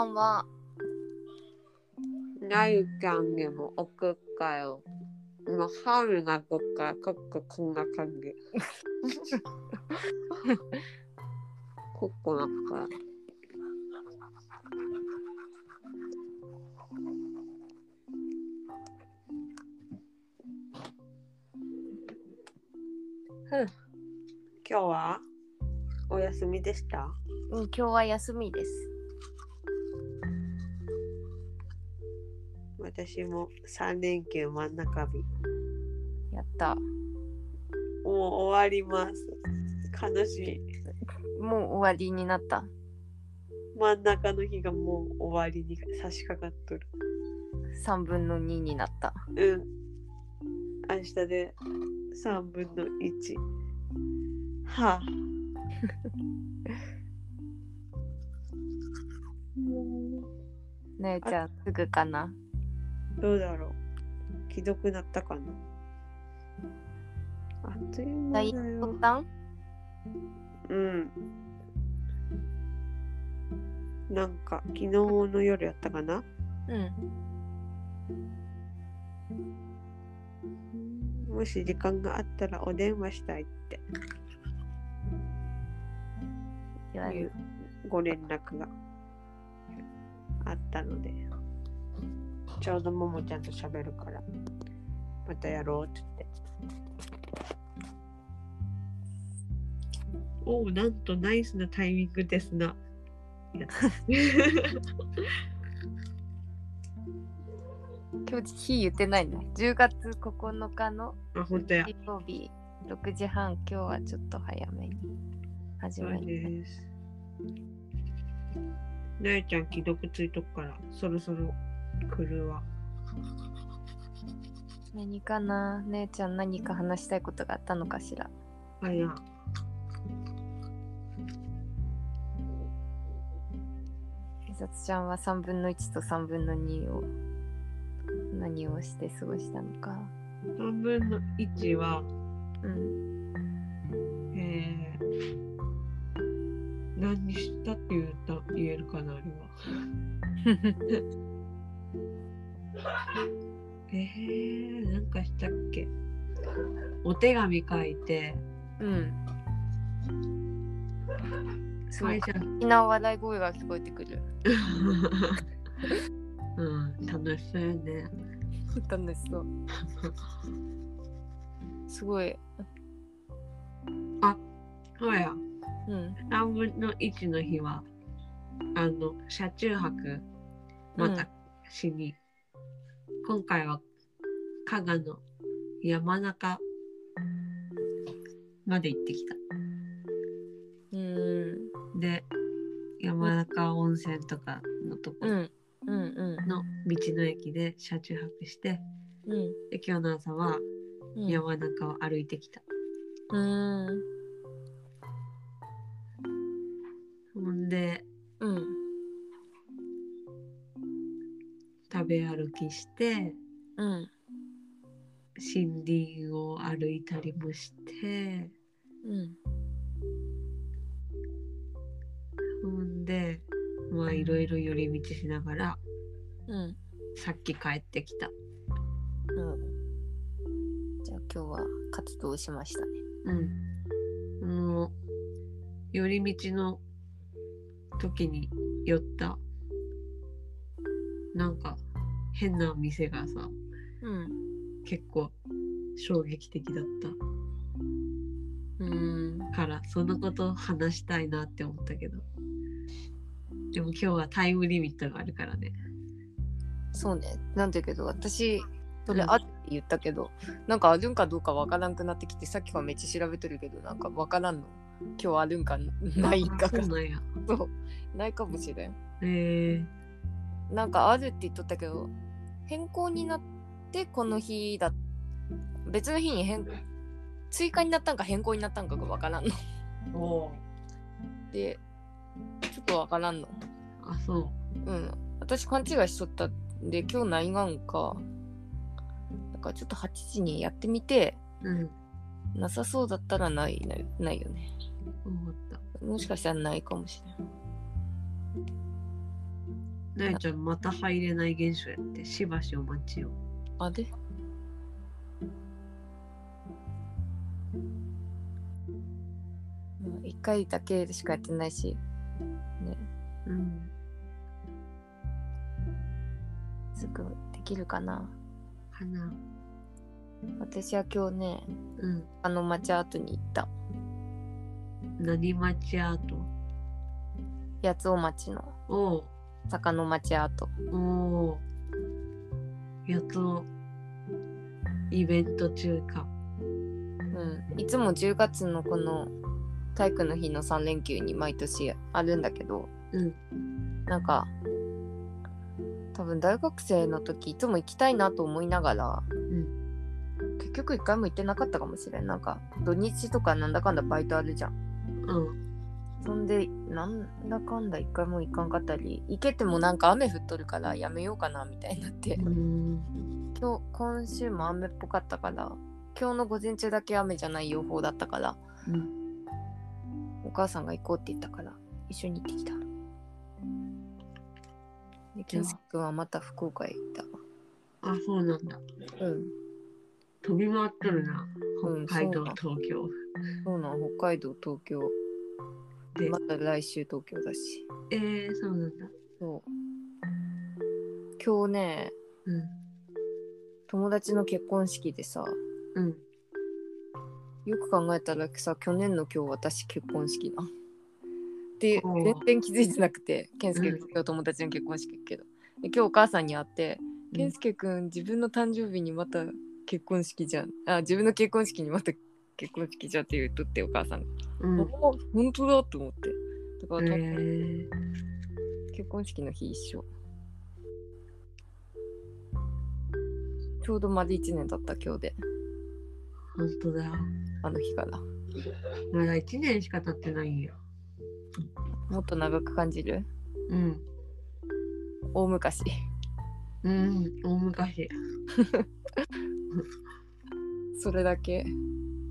ばんは。なゆちゃんにも送ったよ。もう春が来るからちょっとこんな感じ。ここなんか。ふん今日はお休みでした？うん、今日は休みです。私も3連休真ん中日。やった。もう終わります。悲しい。もう終わりになった。真ん中の日がもう終わりに差し掛かっとる。3分の2になった。うん。明日で3分の1。はあ。も ねえちゃん、すぐかな？うどうだろう。既読なったかな。あっという間だ第ようん。なんか昨日の夜やったかな？うん。もし時間があったらお電話したいっていうご連絡があったのでちょうどももちゃんと喋るから。またやろうって言って。おおなんとナイスなタイミングですな。や。今日日言ってないね。10月9日のあ本当や。日曜日6時半、今日はちょっと早めに始そうめる。です。なえちゃん既読ついとくからそろそろ来るわ何かな？姉ちゃん何か話したいことがあったのかしら？あや美里ちゃんは3分の1と3分の2を何をして過ごしたのか？3分の1はうん。えー、何したって言うと言えるかなあれは。えー、なんかしたっけ？お手紙書いて、うん。すごい会社、好きな笑い声が聞こえてくる。うん、楽しそうやね。楽しそう。すごい。そうや、うん。3分の1の日は、あの、車中泊、またしに、今回は加賀の山中まで行ってきた。うん。で、山中温泉とかのとこ。の道の駅で車中泊して、うん。で今日の朝はうん。山中を歩いてきた。うん。ほんで、うん。食べ歩きして、うん。森林を歩いたりもして、うん。ほんで、まあいろいろ寄り道しながら、うん。さっき帰ってきた。うん。じゃあ今日は活動しましたね。うん。もう、寄り道の時に寄った、なんか変な店がさ、うん。結構衝撃的だっうん。たから、そのことを話したいなって思ったけど。でも今日はタイムリミットがあるからね。そうね。なんだけど、私、それうんあるって言ったけど、なんかあるんかどうかわからんくなってきて、さっきからめっちゃ調べてるけど、なんかわからんの？今日あるんかないんかあそうなんや。そう。ないかもしれん。えなんかあるって言っとったけど、変更になってこの日だ。別の日に変追加になったんか変更になったんかがわからんの。で、ちょっとわからんの。あ、そうん。私勘違いしとったんで、今日ないがんか。だからちょっと8時にやってみて、う。うん。なさそうだったらないないないよね。思った。もしかしたらないかもしれん。なえちゃんまた入れない現象やってしばしお待ちを。あで？一回だけしかやってないし。ね。うん。すぐできるかな。かな。私は今日ねうん。あの町アートに行った。何町アート八尾町の。おう坂の町アートおうやっとイベント中か。うんいつも10月のこの体育の日の3連休に毎年あるんだけどうん。なんか多分大学生の時いつも行きたいなと思いながら、結局一回も行ってなかったかもしれんなんか土日とかなんだかんだバイトあるじゃんうん。そんでなんだかんだ一回も行かんかったり行けてもなんか雨降っとるからやめようかなみたいになってうん。今日今週も雨っぽかったから今日の午前中だけ雨じゃない予報だったからうん。お母さんが行こうって言ったから一緒に行ってきたで健介君はまた福岡へ行ったあ、そうなんだ。うん飛び回っとるな。うん北海道、そう東京。そうなん北海道東京で。また来週東京だし。えー、そうなんだ。そう。今日ねうん。友達の結婚式でさうん。よく考えたらさ去年の今日私結婚式なでおう全然気づいてなくて健介君うん。今日友達の結婚式行くけど。で今日お母さんに会ってうん。健介君自分の誕生日にまた結婚式じゃん。あ自分の結婚式にまた結婚式じゃんって言うとってお母さんが、うん。あ本当だと思ってだかえら、ー、結婚式の日一緒ちょうど丸1年だった今日で本当だ。あの日からまだ1年しか経ってないんよ。もっと長く感じる？うん。大昔うん。大昔。それだけ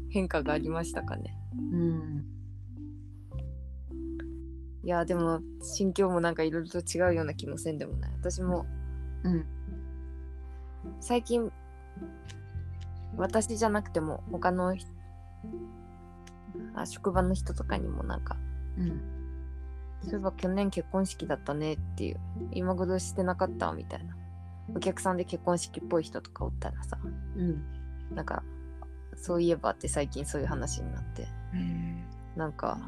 変化がありましたかねうん。いやでも心境もなんかいろいろと違うような気もせんでもない私もうん。最近私じゃなくても他の人あ職場の人とかにもなんかうん。そういえば去年結婚式だったねっていう今頃してなかったみたいなお客さんで結婚式っぽい人とかおったらさうん。なんかそういえばって最近そういう話になってえなんか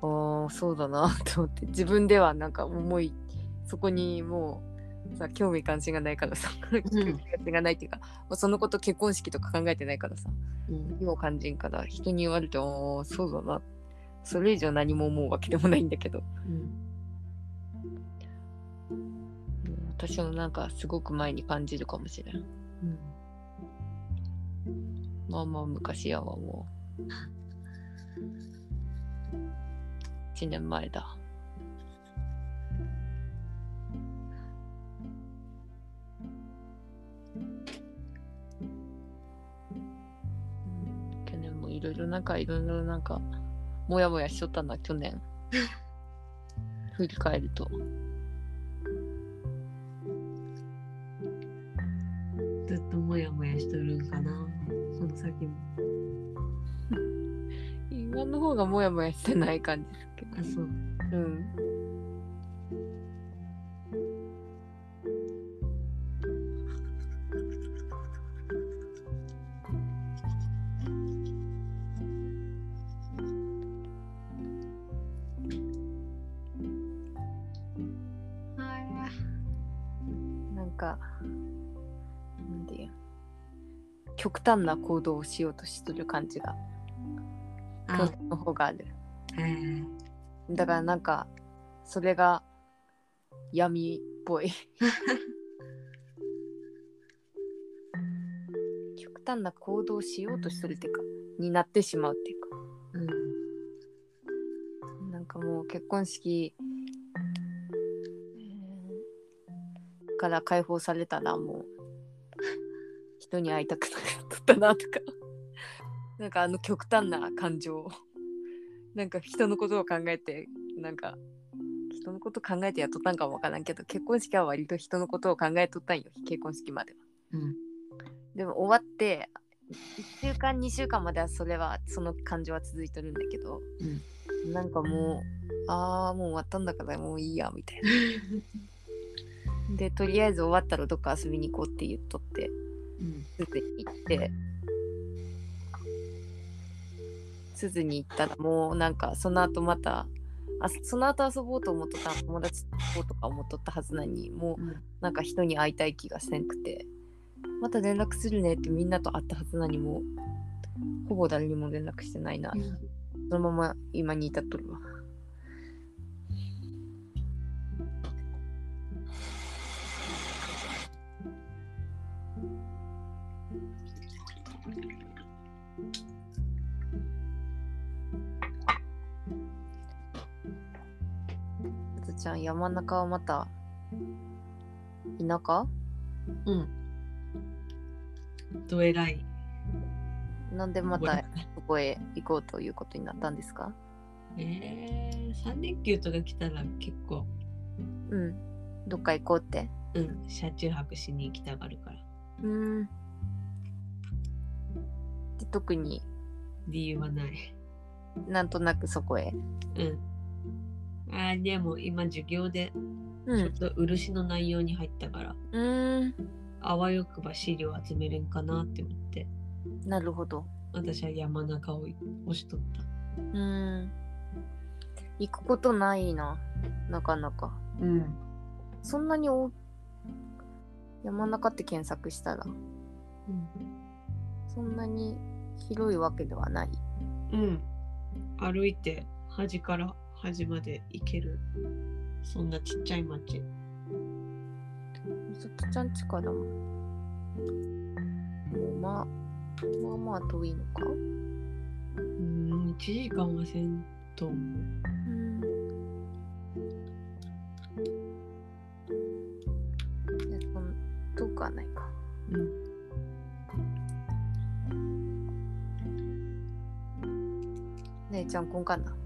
ああそうだなと思って自分ではなんか思いそこにもうさ興味関心がないからさ 興味関心がないっていうか、もうそのこと結婚式とか考えてないからさー、うん。今を感じんから人に言われてああそうだなそれ以上何も思うわけでもないんだけどうん。うん私もなんかすごく前に感じるかもしれんうん。まあまあ昔やわもう。1年前だ。去年もいろいろなんかいろいろなんかもやもやしとったな去年。振り返ると。ずっともやもやしとるんかな。その先も。今の方がもやもやしてない感じですけどあ、そう。うん極端な行動をしようとしてる感じが、去あ、年の方がある。えー、だからなんか、それが闇っぽい。極端な行動をしようとするっていうか、になってしまうっていうか、うん。なんかもう結婚式、えーから解放されたらもう人に会いたくなかったなとか なんかあの極端な感情なんか人のことを考えてなんか人のこと考えてやっとったんかもわからんけど結婚式は割と人のことを考えとったんよ結婚式までは。うん。でも終わって1週間2週間まではそれはその感情は続いてるんだけど、なんかもうああもう終わったんだからもういいやみたいな。でとりあえず終わったらどっか遊びに行こうって言っとってうん。鈴に行って鈴に行ったらもうなん。かその後またあその後遊ぼうと思っとった友達とうとか思っとったはずなのにもううん。なん。か人に会いたい気がせん。くてまた連絡するねってみん。なと会ったはずなのにもうほぼ誰にも連絡してないな、そのまま今に至っとるわちゃん山中はまた田舎？うん。どえらい。なんでまたそこへ行こうということになったんですか？えー、3連休とか来たら結構、うんどっか行こうってうん、車中泊しに行きたがるから。うーんで特に理由はない。なんとなくそこへうん。あーでも今授業でうちょっと漆の内容に入ったから、うーんあわよくば資料集めれんかなって思って、なるほど私は山中を押しとった。うーん行くことないななかなかうん。そんなに大山中って検索したらうん。そんなに広いわけではないうん。歩いて端から端まで行ける。そんなちっちゃい町。みさとちゃんちからもまあまあまあ遠いのかうん、1時間はせんと思う。遠くはないかうん。姉ちゃんこんかな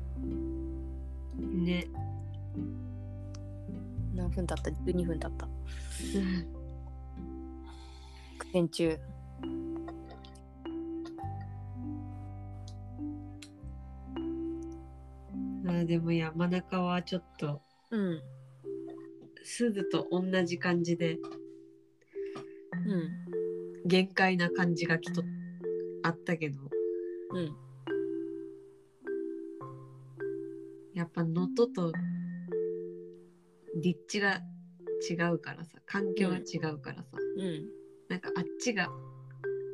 ね。何分経った ?12 分経った。苦戦中。あーでも山中はちょっとうん。鈴と同じ感じでうん。限界な感じがきっとあったけどうんやっぱ能登と立地が違うからさ環境が違うからさ、うんなんかあっちが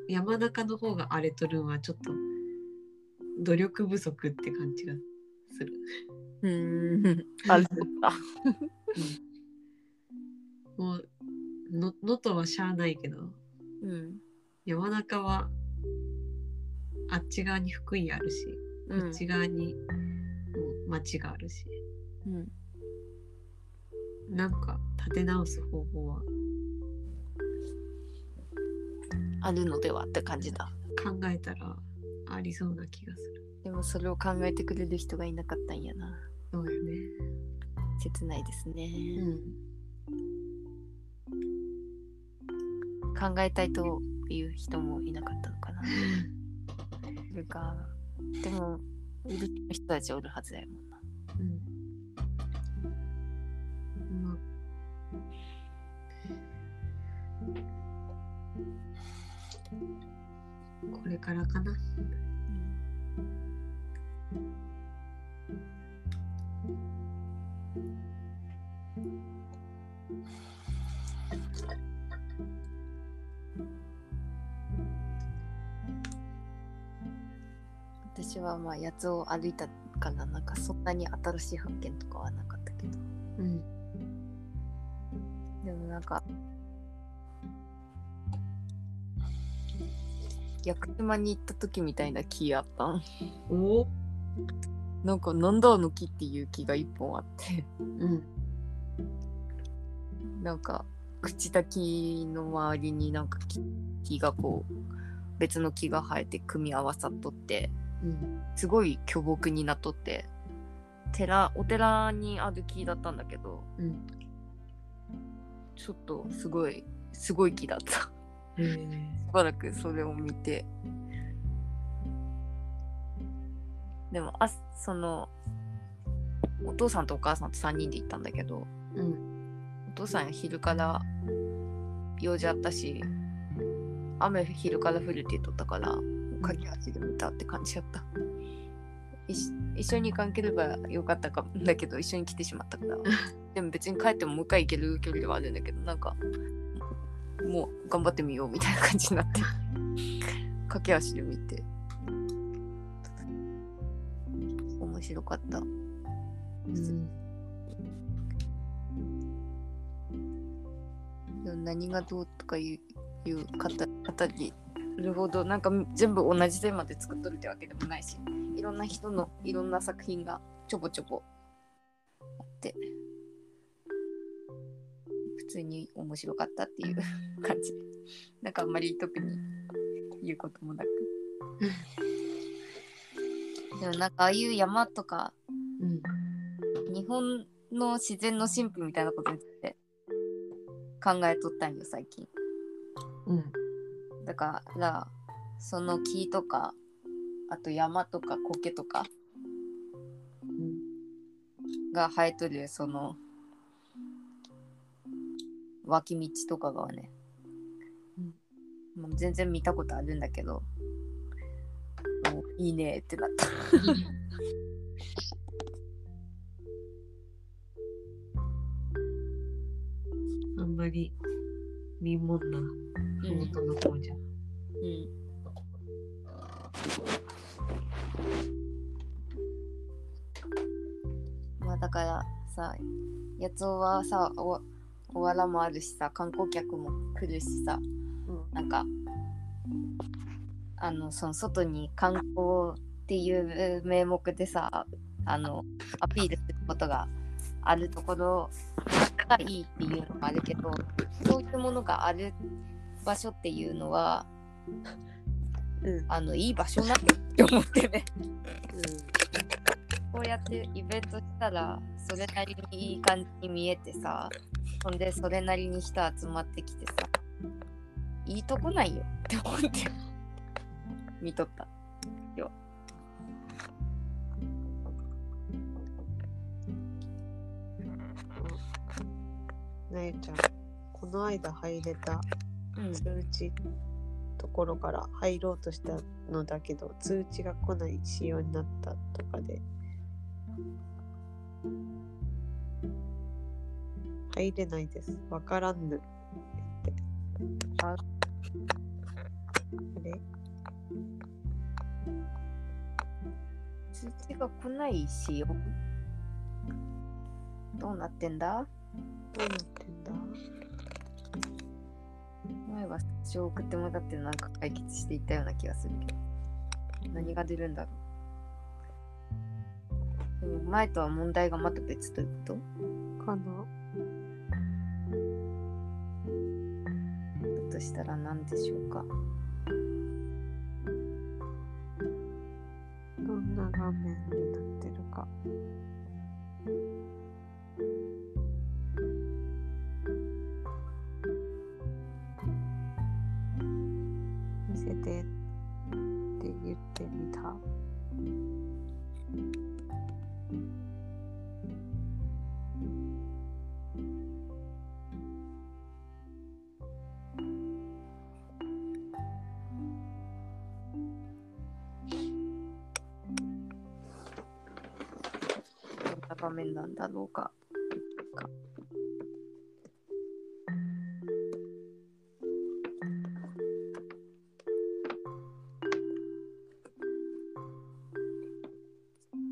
山中の方が荒れとるんはちょっと努力不足って感じがする。うーん。あるったもうの能登はしゃあないけどうん山中はあっち側に福井あるし、うん。こっち側にもう町があるし。うん。なんか立て直す方法は。あるのではって感じだ。考えたらありそうな気がする。でもそれを考えてくれる人がいなかったんやな。そうよね。切ないですね、うん。考えたいという人もいなかったのかな。それかでもいる人たちおるはずだよもんなうん。これからかな。私はまあ八つを歩いたからなんかそんなに新しい発見とかはなかったけど。うん。でもなんか屋久島に行った時みたいな木あった。んお。なんかなんだあの木っていう木が一本あって。うん。なんか朽ちた木の周りになんか木木がこう別の木が生えて組み合わさっとってうん。すごい巨木になっとって寺お寺にある木だったんだけど、うん。ちょっとすごいすごい木だった。しばらくそれを見てでもあそのお父さんとお母さんと3人で行ったんだけどうん。お父さん昼から用事あったし雨昼から降るって言っとったから駆け足で見たって感じだった。一緒に行かんければよかったかも。だけど一緒に来てしまったから。でも別に帰ってももう一回行ける距離ではあるんだけどなんかもう頑張ってみようみたいな感じになって。駆け足で見て。面白かった。うん。何がどうとかいういう語語りるほど。なんか全部同じテーマで作っとるってわけでもないしいろんな人のいろんな作品がちょぼちょぼあって普通に面白かったっていう感じ。なんかあんまり特に言うこともなく。でもなんかああいう山とかうん。日本の自然の神秘みたいなことについて考えとったんよ最近。うん。だからその木とかあと山とか苔とかうん。が生えとるその脇道とかがね、もう全然見たことあるんだけどもういいねってなった。あんまり見もんな麓の方じゃ。うんまあだからさ八尾はさおおわらもあるしさ観光客も来るしさうん。なんかあのその外に観光っていう名目でさあのアピールすることがあるところがいいっていうのもあるけどそういうものがある場所っていうのはうん。あのいい場所なんだって思ってね。こうやってイベントしたらそれなりにいい感じに見えてさほんでそれなりに人集まってきてさいいとこないよって思って見とったなえちゃん、この間入れたうん通知ところから入ろうとしたのだけど、通知が来ない仕様になったとかで。入れないです。わからんぬ。って。ああれ？通知が来ないしよどうなってんだ？どうなってんだ？前は書送ってもらってなんか解決していったような気がするけど。何が出るんだろう？でも前とは問題がまた別ということ？かな。だとしたら何でしょうか？どんな画面になってるか。場面なんだろうか。か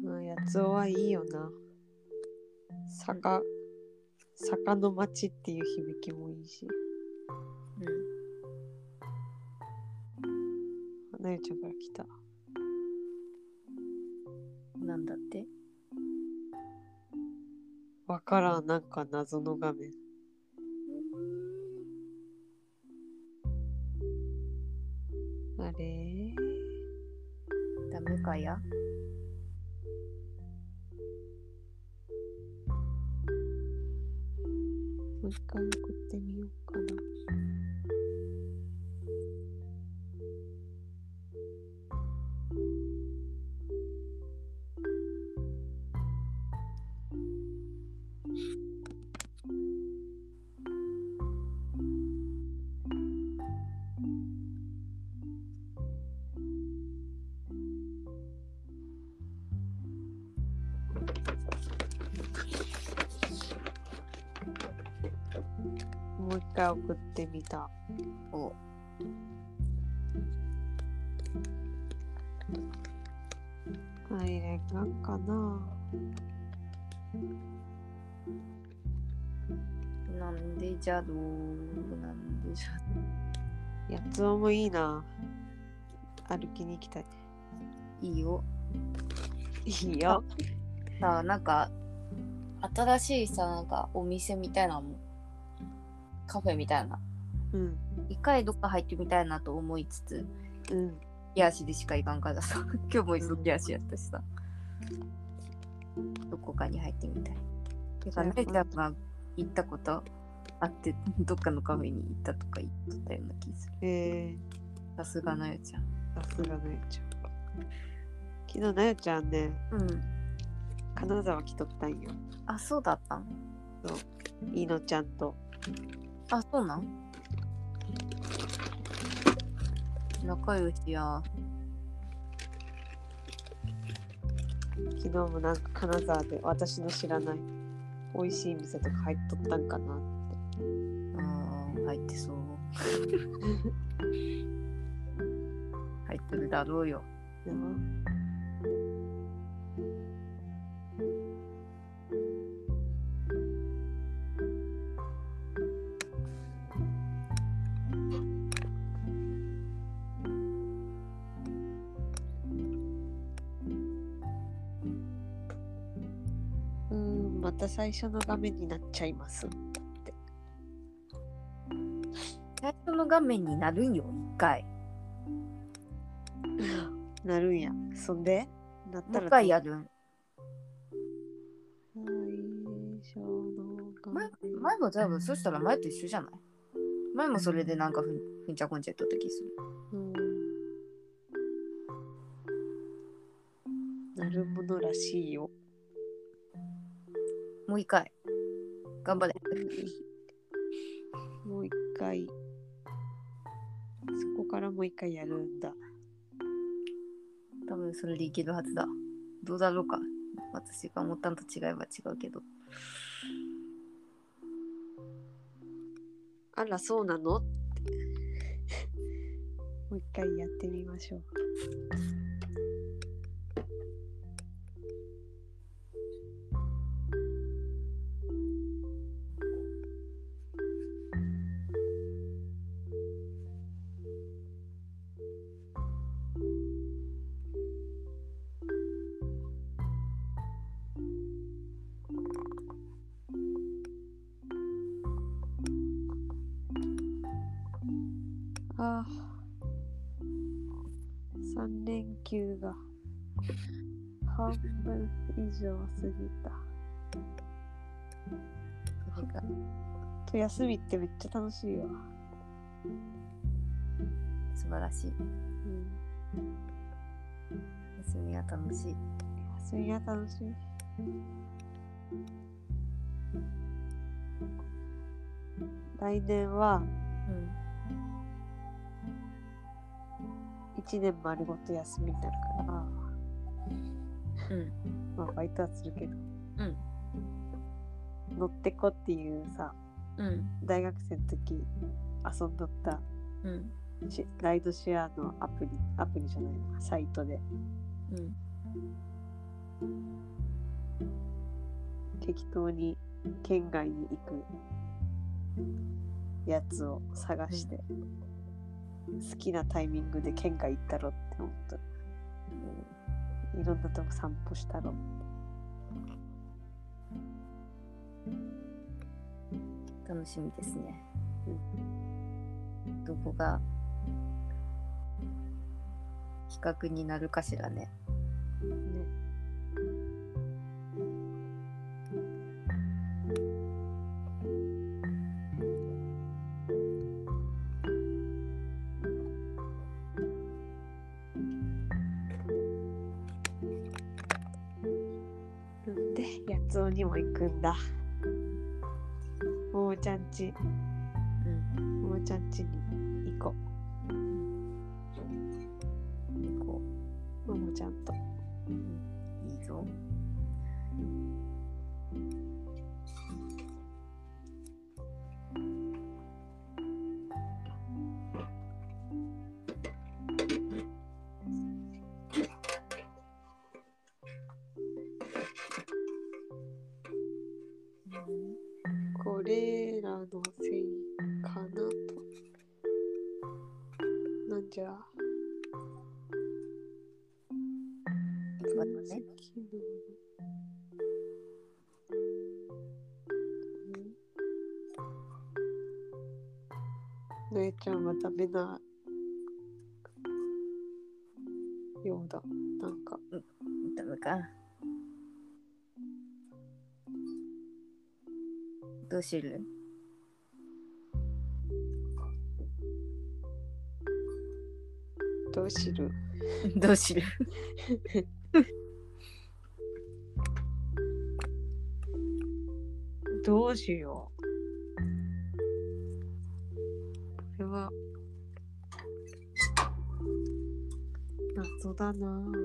うん、やつおはいいよな。坂、坂の町っていう響きもいいし。うなゆちゃんから来た。ん。なんだって？わからん、なんか謎の画面。あれ？ダメかや？もう一回送ってみようかな。回送ってみた。お入れがかな。なんでじゃろうなんでじゃやつおもいいな。歩きに行きたい。いいよいいよ。さあなんか新しいさなんかお店みたいなのもカフェみたいな。うん。一回どっか入ってみたいなと思いつつうん。手足でしか行かんからさ。今日も急ぎ足やったしさ、どこかに入ってみたい。てかねちゃんが行ったことあって どっかのカフェに行ったとか言っとったような気する。え。さすがなよちゃん。ー、さすがなよちゃん。昨日なよちゃんね、うん。金沢来とったんよ。あそうだったん？いのちゃんと。あそうなん？仲良しや。昨日もなんか金沢で私の知らない美味しい店とか入っとったんかなって。あー入ってそう。入ってるだろうよ。でもた最初の画面になっちゃいます。最初の画面になるんよ一回 なるんや。そんで？なったらもう一回やるん最初の画前面。前も多分そしたら前と一緒じゃない？前もそれでなんかふんふんちゃこんちゃやった時するうんなるものらしいよ。もう一回。頑張れ。もう一回。そこからもう一回やるんだ。多分それでいけるはずだ。どうだろうか。私が思ったのと違えば違うけど。あら、そうなの？って。もう一回やってみましょう。3連休が半分以上過ぎた。それがと休みってめっちゃ楽しいわ。素晴らしいうん、休みは楽しい休みは楽しい。来年はうん1年丸ごと休みになるから、うん。まあバイトはするけど、うん。乗ってこっていうさ、うん。大学生の時遊んどったうん。しライドシェアのアプリ、アプリじゃないな、サイトで。うん。適当に県外に行くやつを探して、好きなタイミングで県外行ったろって思った。いろんなとこ散歩したろ。楽しみですね、どこが企画になるかしらねね。もどうする？どうしる？どうする？どうしよう。これは。謎だなレ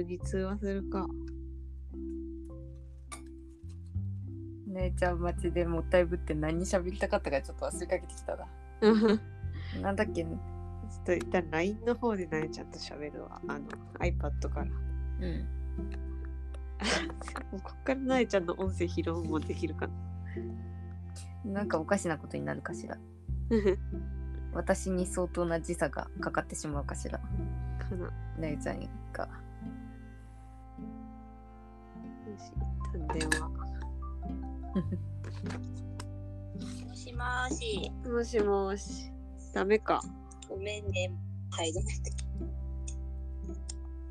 通に通話するか。姉ちゃん街でもったいぶって何喋りたかったかちょっと忘れかけてきたなちょなんだっけ？っと一旦 LINE の方でなえちゃんと喋るわ。あの iPad から。うんこっからなえちゃんの音声拾うもできるかな。なんかおかしなことになるかしら 私に相当な時差がかかってしまうかしらかな。よ姉ちゃんが電話。もしもーし。もしもし。ダメか。ごめんね。入れなくて。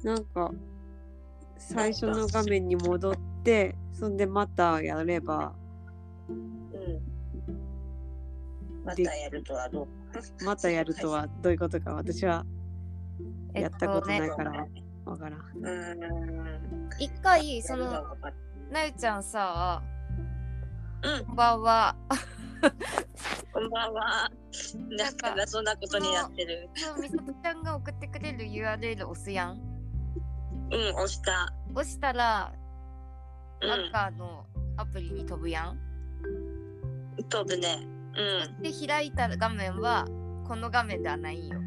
なんか、最初の画面に戻って、そんでまたやれば、うん。またやるとはどう？またやるとはどういうことか私はえやったことないねからわからん。うーん。一回そのなゆちゃんさうんこんばんはこんばんは。なんか謎なことになってる。そうみさとちゃんが送ってくれる URL 押すやんうん、押した。押したらアンうん。カーのアプリに飛ぶやん、飛ぶね。うで開いた画面はこの画面ではないんよ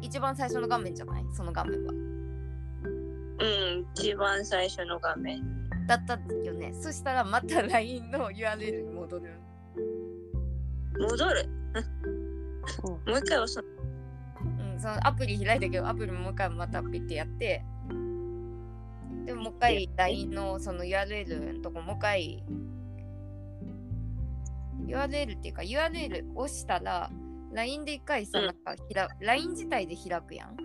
一番最初んの画面じゃない？その画面はん。うん。一番最初の画面。だったよねそしたらまた LINE の URL に戻る戻る？おもう一回押す。うん、そのアプリ開いたけどアプリもう一回またピッてやってでもう一回 LINE のその URL のとこもう一回 URL っていうか URL 押したら LINE で一回さ、うんなんかひら LINE 自体で開くやん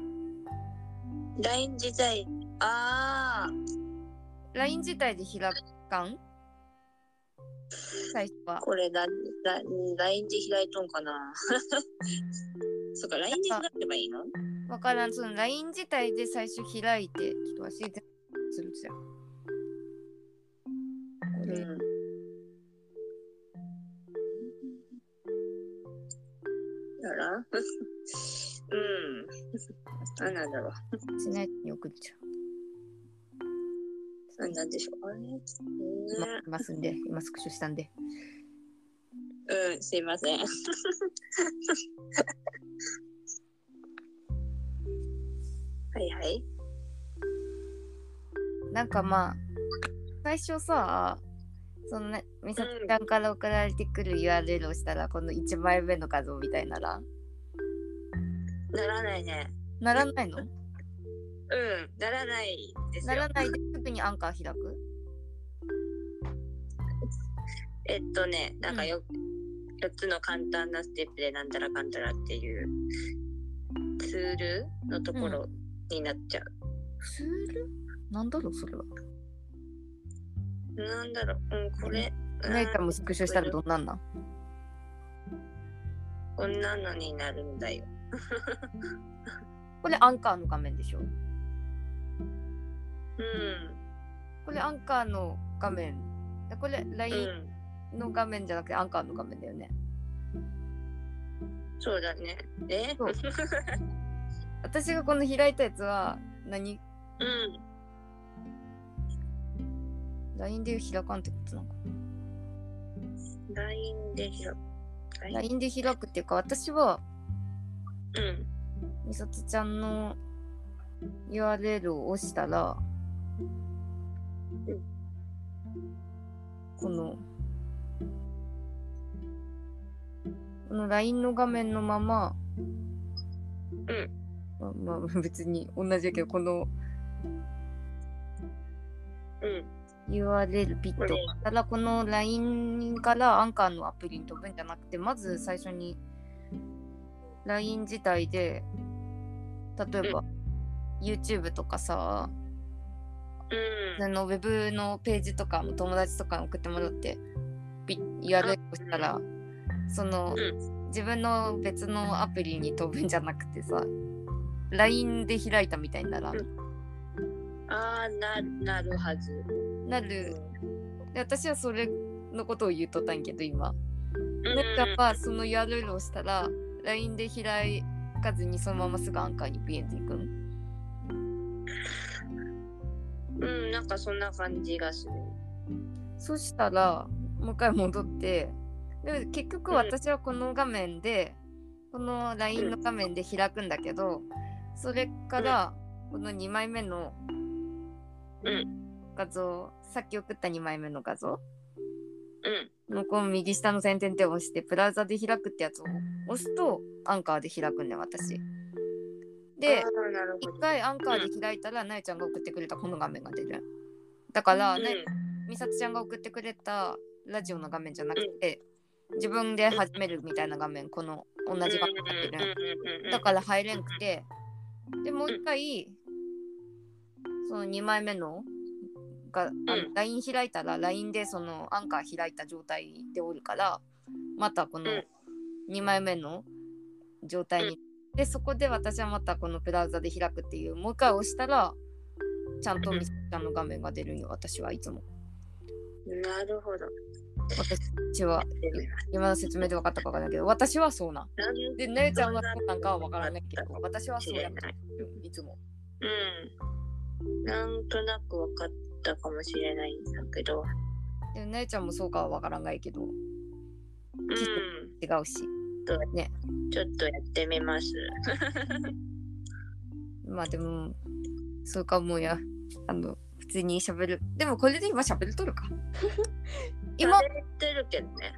LINE 自体。ああ。LINE 自体で開かん？最初は。これだ、だ LINE で開いとんかな？そっか、LINE で開けばいいの？わからん。その LINE 自体で最初開いてちょっと忘れてするじゃん。これ、うん。やら？うん。何なんだろう。しないに送っちゃう。何なんでしょう。あれ、ね、ますんで今スクショしたんでうん、すいません。はいはい。なんかまあ最初さそのねみさとちゃんから送られてくる URL をしたらこの1枚目の画像みたいなら？ならないね。ならないの？うん、ならないですよなら。ないでにアンカー開く？えっとね、なんかよ、4つの簡単なステップでなんたらかんたらっていうツールのところになっちゃう。ツール？なんだろうそれは。なんだろう、うん、これ。姉ちゃんもスクショしたらどんなんなん？こんなのになるんだよ。これアンカーの画面でしょ？うん。これアンカーの画面。でこれう LINE ん。の画面じゃなくてアンカーの画面だよね。そうだね。え？そう 私がこの開いたやつは何？うん。?LINE で開かんってことなのか LINE で開く。な ?LINE で開くっていうか私はうん。みさとちゃんの URL を押したら、この、この LINE の画面のまま、うん。まあ、まあ 別に同じだけど、このうん。URL ピッとこれ押したら、この LINE からアンカーのアプリに飛ぶんじゃなくて、まず最初に LINE 自体で、例えば、YouTube とかさ、うん。あのウェブのページとかも友達とかに送ってもらってピッ URL をしたらそのう自分の別のアプリに飛ぶんじゃなくてさ LINE で開いたみたいにならん？ああ、ななるはず。なる。で私はそれのことを言うとったんやけど今。うん。なんかやっぱその URL を押したら LINE で開かずにそのまますぐアンカーにピエンっていくんうん、なんかそんな感じがする。そしたらもう一回戻ってで結局私はこの画面で、この LINE の画面で開くんだけどそれからこの2枚目のうん画像、さっき送った2枚目の画像うん。のこの右下の点々点を押してブラウザで開くってやつを押すとアンカーで開くんだよ私。で。一回アンカーで開いたらなゆちゃんが送ってくれたこの画面が出る。だから、うんなゆみさとちゃんが送ってくれたラジオの画面じゃなくて、自分で始めるみたいな画面、この同じ画面が出る。だから入れんくて、で、もう一回、その2枚目のが、LINE 開いたら、LINE でそのアンカー開いた状態でおるから、またこのうん2枚目の状態に。で、そこで私はまたこのブラウザで開くっていう、もう一回押したら、ちゃんとみさとちゃんの画面が出るんよ、私はいつも。なるほど。私は今の説明で分かったか分からないけど、私はそうなん。で、なゆちゃんはそうなんかは分からないけど、私はそうやないる、いつも。うん。なんとなく分かったかもしれないんだけど。で、なゆちゃんもそうかは分からないけど、うん。違うし。ちょっとやってみます。まあでも、そうかもや、あの、普通に喋る。でもこれで今喋るとるか。今、喋ってるけどね。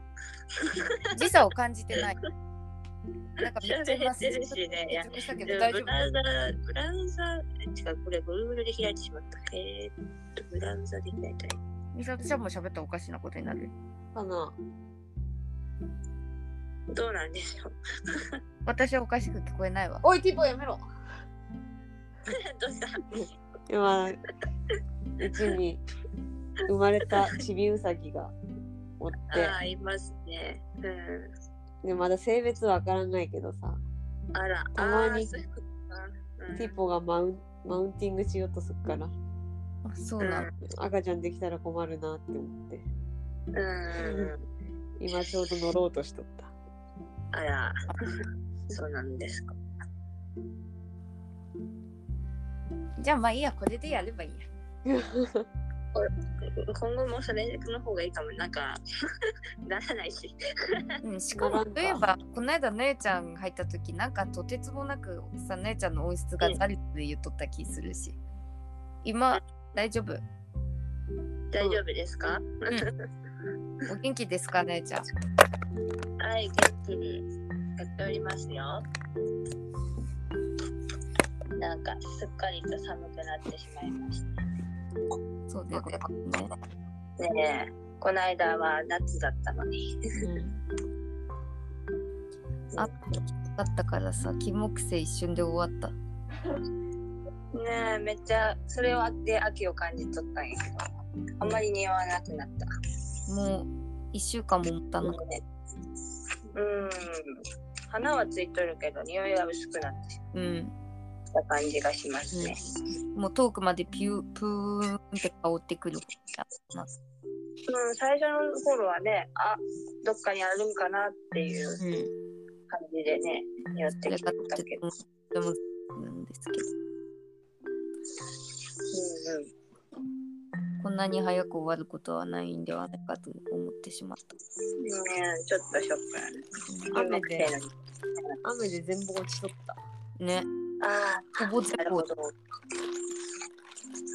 時差を感じてない。なんかめっちゃ今喋ってるしねいやブラウザ、ブラウザ、違う、これ Google で開いてしまった。えー、っと、ブラウザで開いたらい。みさとちゃんも喋ったらおかしなことになる？かな。どうなんでしょう。私はおかしく聞こえないわ。おい、ティポやめろ。どうした？今、うちに生まれたちびうさぎがおっああ、いますね。うん。て、でまだ性別わからないけどさ、あら、たまにティポがマウンマウンティングしようとするから、あそうなの。赤ちゃんできたら困るなって思って、うん。今ちょうど乗ろうとしとった。あら、そうなんですか。じゃあまあいいや、これでやればいいや。今後もそれの方がいいかも。なんか、ならないし。うん、しかも、例えば、この間、なえちゃん入った時、なんかとてつもなくさ、なえちゃんの音質がザルで言っとった気するし。今、大丈夫？大丈夫ですか、お元気ですか、なえちゃん。はい、元気にやっておりますよ。なんか、すっかりと寒くなってしまいました。そうだよね。ねえ、この間は夏だったのに。あだったからさ、金木犀一瞬で終わった。ねえ、めっちゃ、それをあって秋を感じ取ったんやけど、あんまり似合わなくなった。もう、一週間も持ったの。ねうん。花はついとるけど匂いは薄くなってしうん。た感じがしますね。もう遠くまでピュー、プーンって香ってくる。うん、最初の頃はね、あどっかにあるんかなっていううん。感じでね、寄ってきたけど。とてもなんですけど。うんうんこんなに早く終わることはないんではないかと思ってしまった。ねちょっとショックなね。雨で雨で全部落ちとった。ね。ああ、ほぼ全部。そ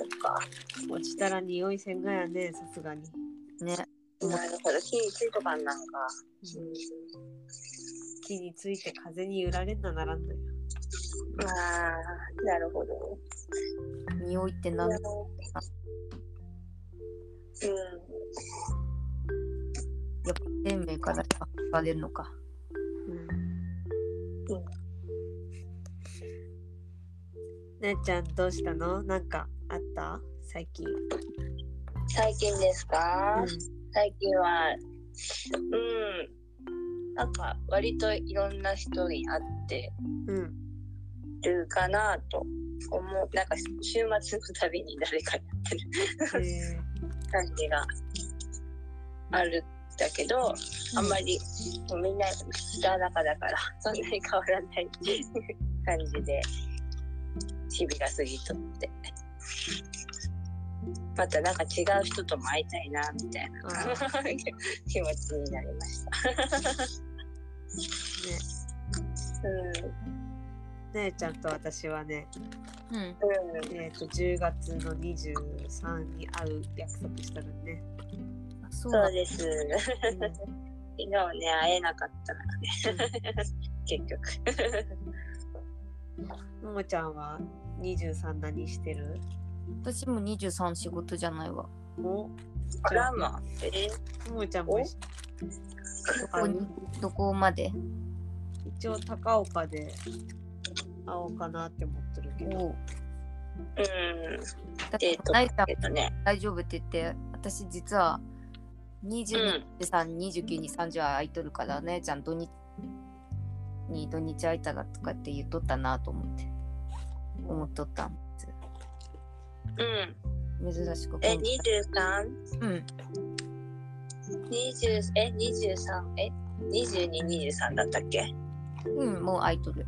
っか。落ちたら匂いせんがやね、さすがに。ね。なるほど。火についとかんなんか。木について風に揺られんなならんのよ。ああ、なるほど。匂いって何だうん。やっぱ生命から発されるのか。ねえちゃんどうしたの？なんかあった？最近。最近ですか、うん最近は、うん。なんか、割といろんな人に会ってうん。るかなと思う。なんか、週末のたびに誰かに会ってるえ感じがあるんだけど、あんまり、もうみんな下中だから、そんなに変わらない感じで、日々が過ぎとって。またなんか違う人とも会いたいな、みたいなあ 気持ちになりました。ねうん。ねえちゃんと私はね、うん。うん。えー、と10月の23に会う約束したのね。あそうです。昨日ね、会えなかったからね。結局。ももちゃんは23何してる？私も23仕事じゃないわ。お？あらま。え？ももちゃんも一どこに、どこまで？一応高岡で会おうかなって思ってるけど。おううん。だってデートないちゃんけどね。大丈夫って言って、私実は22、うん23、29に30は空いとるからね、ちゃん土日に土日空いたらとかって言っとったなと思って、思っとったんです。うん。珍しくえ、今回 23? うん。20え、23? え、22、23だったっけ？うん、もう空いとる。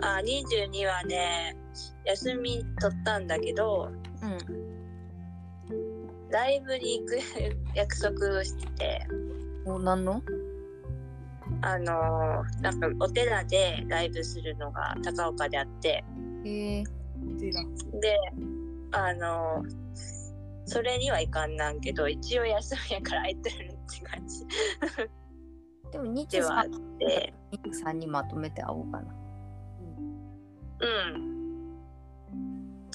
あ、22はね、休み取ったんだけど、うん。ライブに行く約束をしてて、お、なんの？あのーなんかお寺でライブするのが高岡であって、えー、てらで、あのーそれには行かんなんけど、一応休みやから空いてるって感じ。でもではあっ23、て、23にまとめて会おうかな。うん。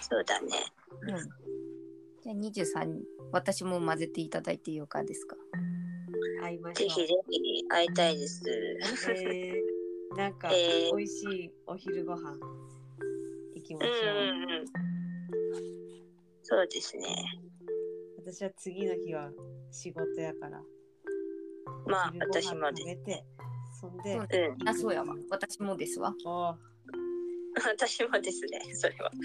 そうだね。うん。じゃあ23、私も混ぜていただいてよかですか？会いましょう。ぜひぜひ会いたいです。えー、なんか、えー美味しいお昼ご飯行きまうんしょう。うんうん。そうですね。私は次の日は仕事やから。まあお昼ご飯私もですて、そんで、そううん。あ、そうやわ。私もですわ。おー私もですね、それは。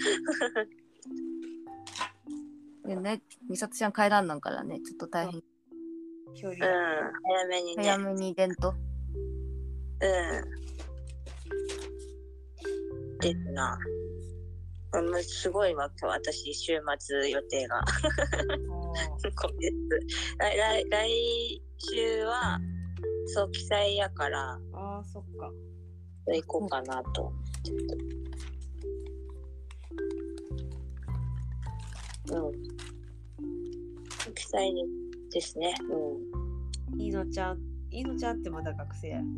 でね、美里ちゃん帰らんなんからね、ちょっと大変。うん。早めにね。早めに出んと。うん。ですな。うん、すごいわ、今日私、週末予定が。来来来週は、早期祭やから、あー、そっか。行こうかなと。うん。早期祭にですね。うん。いのちゃん、いのちゃんってまだ学生やよね。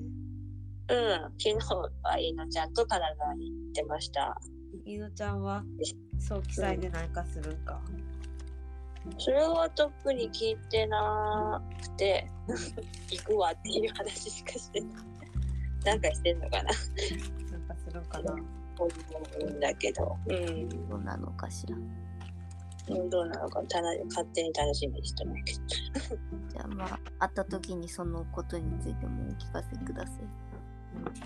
うん、昨日はいいのちゃんとカナダに行ってました。いのちゃんは？早期祭で何かするんか。それは特に聞いてなくて、行くわっていう話しかしてない。なんかしてんのかななんかするんかな。思うんだけど。うん。どうなのかしら。うんどうなのかたな勝手に楽しみにしてないけど。じゃあまあ会った時にそのことについてもお聞かせください。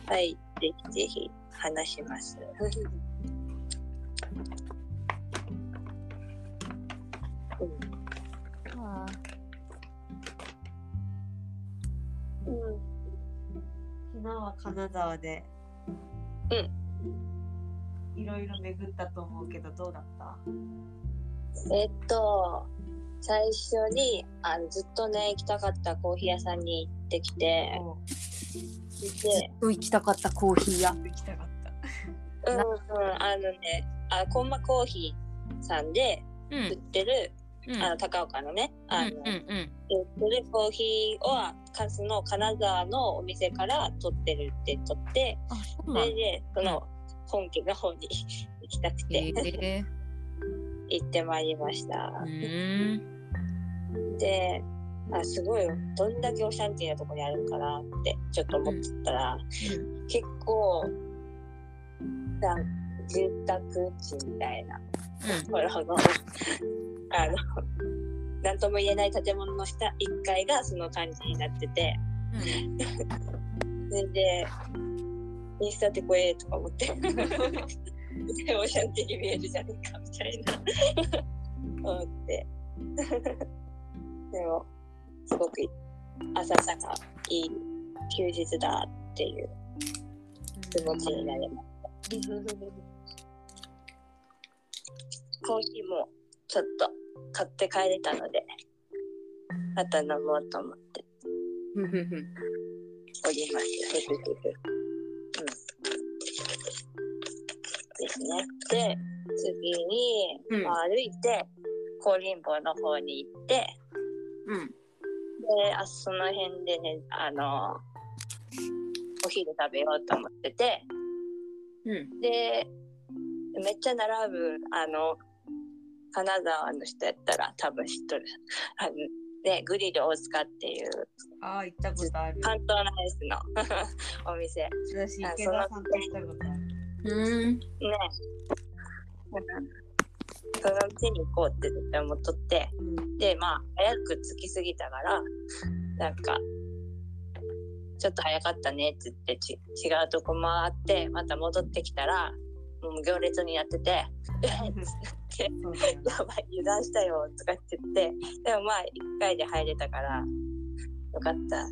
はい、ぜひぜひ話します。うん。あうん。昨日は金沢でうん。いろいろ巡ったと思うけどどうだったえっと、最初にあのずっとね、行きたかったコーヒー屋さん。に行ってきて、ずっ、と行きたかったコーヒー屋。行きたかったうん。うん、あのね、あコンマコーヒーさん。で売ってる、うん。あの高岡のね、あの、うんうんうん。売ってるコーヒーは、カスの金沢のお店から取ってるって取って、あ、それで、その本家の方に行きたくて、行ってまいりました。うん。で、あすごいどんだけオシャンティーなとこにあるんかなってちょっと思ってたら、結構なん住宅地みたいなところのあの何とも言えない建物の下1階がその感じになってて。それでインスタってこえとか思って。でオシャンティーに見えるじゃねえかみたいな。思って。でもすごく朝かいい休日だっていう気持ちになりました。コーヒーもちょっと買って帰れたので、また飲もうと思っております。うん。ですね。で、次に、うん。まあ歩いて、高林坊の方に行って、うん。で、あその辺でね、あの、お昼食べようと思ってて、うん。で、めっちゃ並ぶ、あの、金沢の人やったら多分知っとる。あの、ね、グリル大塚っていうああ行ったことある関東ライスの お店。私池田さんと行ったことあるうん。ね。そのうちに行こうって絶対思っとって、うんで、まあ、早く着きすぎたから、なんか、ちょっと早かったねって言ってち、違うとこ回って、また戻ってきたら、行列になってて、やばい、油断したよとかって言って、でもまあ、一回で入れたから、よかった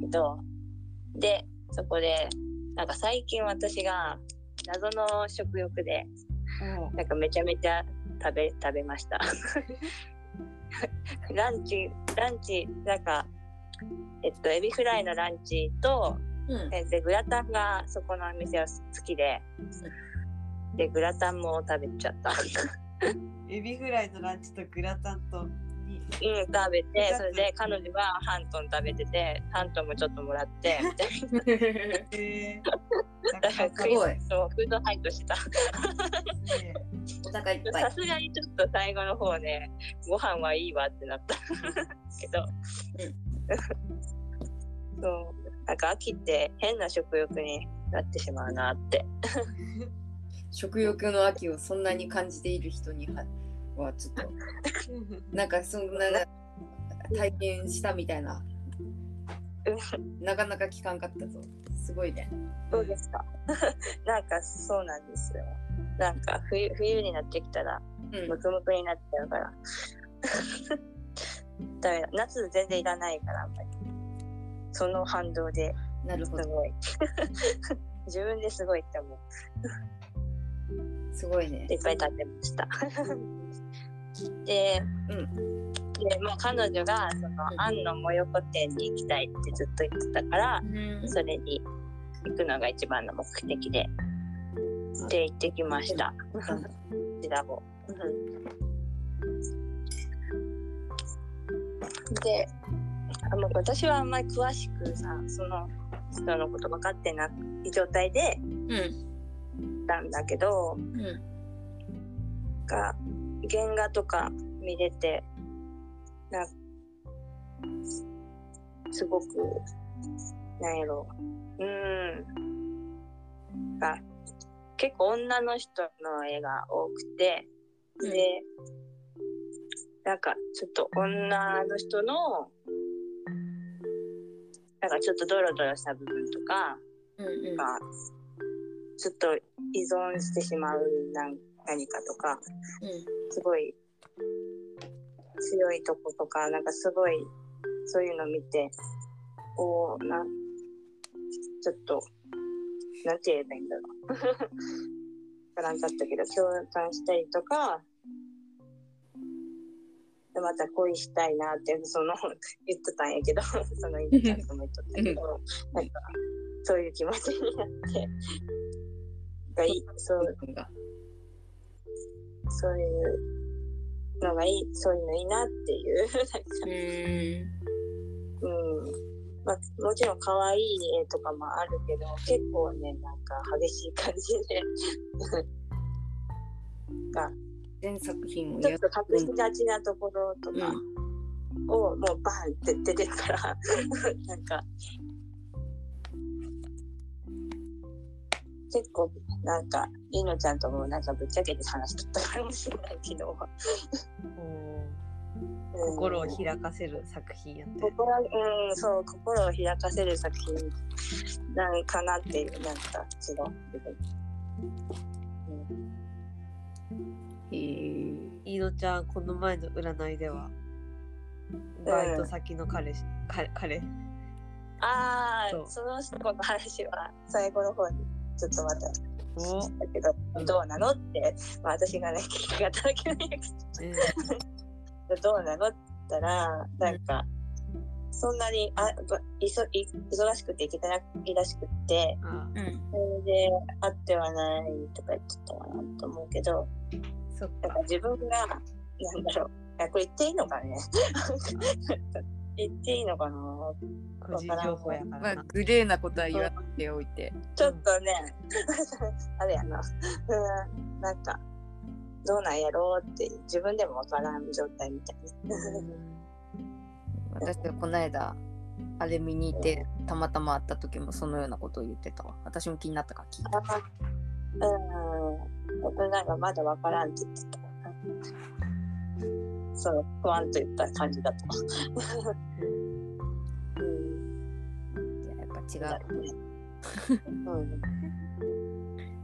けど、で、そこで、なんか最近私が謎の食欲で、うんなんかめちゃめちゃ食べ、食べました。ランチ、ランチ、なんか、えっと、エビフライのランチと、うん。えで、グラタンがそこのお店は好きで、で、グラタンも食べちゃった。エビフライのランチとグラタンとにうん、食べて、それで彼女はハントン食べてて、ハントンもちょっともらって、みたいえな。だからすごいそうフードハイトしてた。お腹いっぱいさ。すがにちょっと最後の方ね、ご飯はいいわってなったけど、そう、なんか秋って変な食欲になってしまうなって。食欲の秋をそんなに感じている人にははちょっとなんかそんな体験したみたいななかなか聞かんかったぞすごいねどうですか？なんかそうなんですよ。なんか冬冬になってきたら、うんムクムクになっちゃうから。だ夏全然いらないから、あんまり。その反動でなるほどすごい。自分ですごいって思う。すごいね。いっぱい食べました。で、うん。で、まあ彼女がその、うん。のもよこ店に行きたいってずっと言ってたから、うん。それに行くのが一番の目的で、で行ってきました。こちらも。で、あもう私はあんまり詳しくさ、その人のこと分かってない状態でうん。行ったんだけど、うんなんか原画とか見れて、なんすごく、なんやろ。う、ん、が結構女の人の絵が多くて、で、なんかちょっと女の人のなんかちょっとドロドロした部分とかうんうん。がちょっと依存してしまう何何かとかすごい強いとことかなんかすごいそういうの見てこうなちょっとなんて言えばいいんだろう。わからんかったけど共感したりとかでまた恋したいなってその言ってたんやけどその犬ちゃんとも言っとったけどなんかそういう気持ちになってがいいそう。そういうのがいいそういうのいいなっていう。なんかうん。うん。まあ、もちろん可愛い絵とかもあるけど結構ねなんか激しい感じで。が。全作品をやちょっと隠しがちなところとかをもうバンって出てるから。なんか結構なんかりのちゃんともなんかぶっちゃけて話しとったかもしれないけど、うん。心を開かせる作品やって。心うんそう心を開かせる作品なんかなっていうなんか違ううんへえ。いのちゃん、この前の占いでは、バイト先の彼氏、彼、彼？ああその人の話は最後の方にちょっとまたおだけど、うんどうなのって、まあ、私がね 聞き方だけないけどどうなのって言ったらなんか、そんなにあばいそい忙しくて行けてないらしくってあうん。それで会ってはないとか言ってたかなと思うけどそっか。だから。自分がなんだろうあこれ言っていいのかね 言っていいのかな？個人情報やかまらな。あグレーなことは言わないでおいて。ちょっとね、あれやな、うん、なんか、どうなんやろうって自分でもわからん状態みたい私はこの間あれ見に行ってたまたま会った時もそのようなことを言ってたわ。私も気になったから聞いた。な。うん、僕なんかまだわからんって言ってた。そう、不安といった感じだった。うん、じゃあやっぱ違なるね。うん。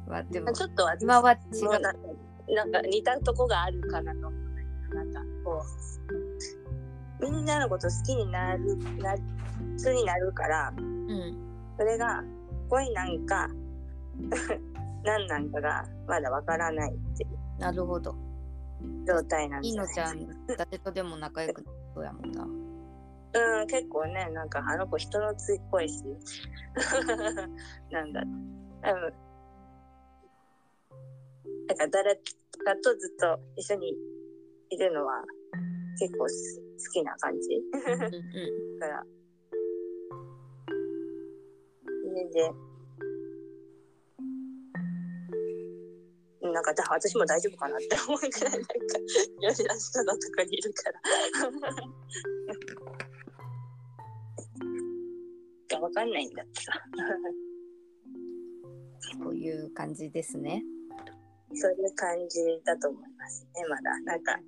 うわでもちょっと私今は違う。なんかなんか似たとこがあるかなと思うなんかこうみんなのこと好きになるな好きになるからうん。それが恋なんか 何なんかがまだわからないっていう。なるほど状態なんでい？いすよねのちゃん誰とでも仲良くなりそうやもんな。うん結構ねなんかあの子人のついっぽいし。なんだろう。多分だから誰かとずっと一緒にいるのは結構す好きな感じ。うんうん から。家でなんかだ私も大丈夫かなって思うくらいなんか吉田下のとこにいるから。がわかんないんだってさ。そういう感じですね。そういう感じだと思いますねまだ。なんか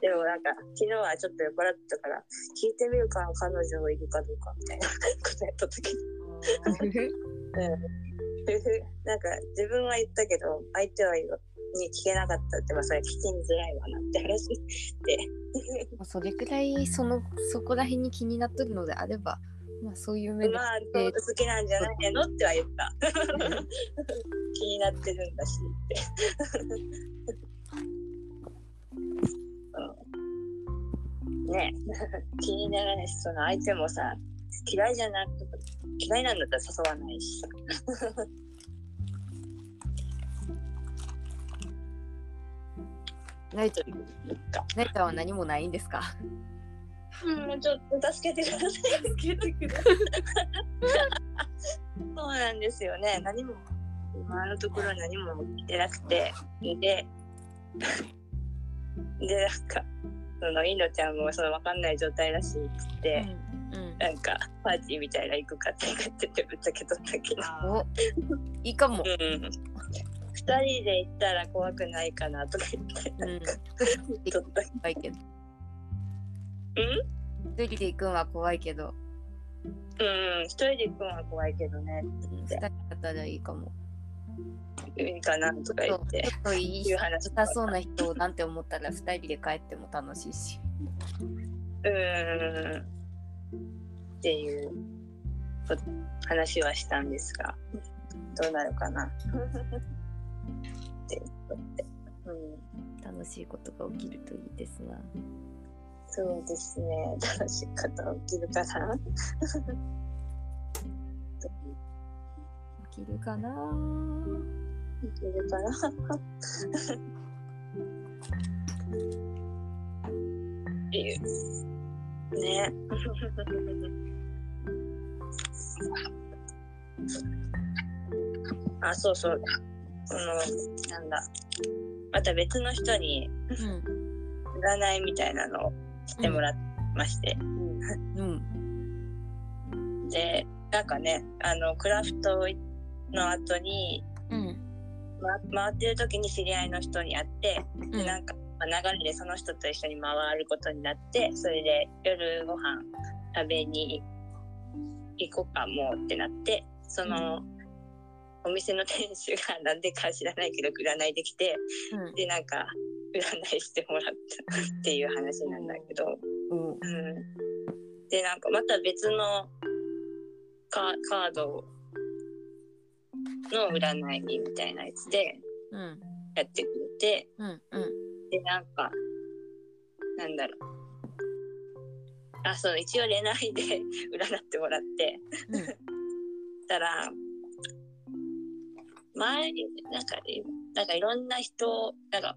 でもなんか昨日はちょっと酔っ払ってたから聞いてみるかな彼女いるかどうかみたいなことやった時に なんか自分は言ったけど相手は言うに聞けなかったってまあそれ聞きづらいわなって話で まあそれくらいそのそこら辺に気になってるのであればまあそういう目でまあ好きなんじゃないのっては言った。気になってるんだしって。うん。ね。気にならないしその相手もさ嫌いじゃなく嫌いなんだったら誘わないしさ ナイトナイトは何もないんですか？うん、ちょっと助けてください。助けてくだそうなんですよね。何も、今のところ何も起きてなくて、で、で、なんか、その、いのちゃんもその分かんない状態らしくて、うんなんか、パーティーみたいな行くかって言っててぶっちゃけとったけど、おいいかも。う、ん。二人で行ったら怖くないかなとか言って、うん。ちょっと、はいけど。一人で行くんは怖いけど、うん、一人で行くのは怖いけどね、うん。二人だったらいいかも。いいかなとか言って。ちょっといい話。良さそうな人をなんて思ったら二人で帰っても楽しいし。うんっていうこ話はしたんですがどうなるかな。って思って、うん、楽しいことが起きるといいですな。そうですね。楽しいこと起きるかな。起きるかな。起きるかな。っていう。ねあそうそうこのなんだまた別の人にうん。占いみたいなのをしてもらいまして、うん。でなんかねあのクラフトの後に、うん。ま、回ってる時に知り合いの人に会ってうん。でなんか、まあ、流れでその人と一緒に回ることになってそれで夜ご飯食べに行こうかもうってなってその、お店の店主がなんでか知らないけど占いできてうん。でなんか占いしてもらったっていう話なんだけど、うん。うん、でなんかまた別のカカードの占いみたいなやつでうん。やってくれてうん。うん。でなんかなんだろうあそう一応恋愛で 占ってもらってうん。たら前になんかいなんかいろんな人なんか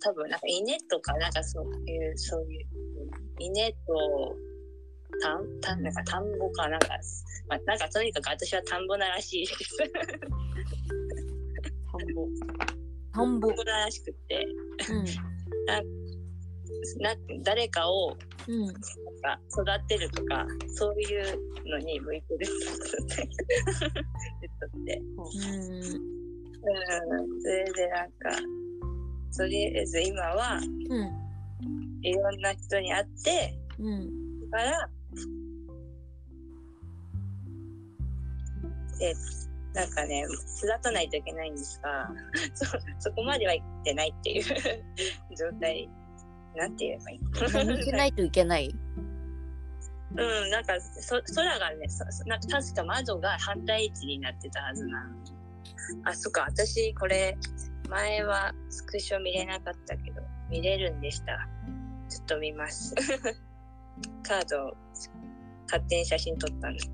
多分なんか稲とかなんかそういうそういう稲と田ん田んなんか田んぼかなんか、まあ、なんかとにかく私は田んぼならしいです。田んぼ。田んぼ。田んぼならしくってうん。な 誰かをうん。なんか育てるとかそういうのに向いてるって言 っとって。うん。うん、それでなんかとりあえず今はうん。いろんな人に会ってうん。からでなんかね育たないといけないんですがそそこまでは行ってないっていう状態なんて言えばいい？何しないといけない？うん、なんかそ空がねそそなんか確か窓が反対位置になってたはずなの。あそっか私これ前はスクショ見れなかったけど見れるんでした。ちょっと見ます。カードを勝手に写真撮ったんだ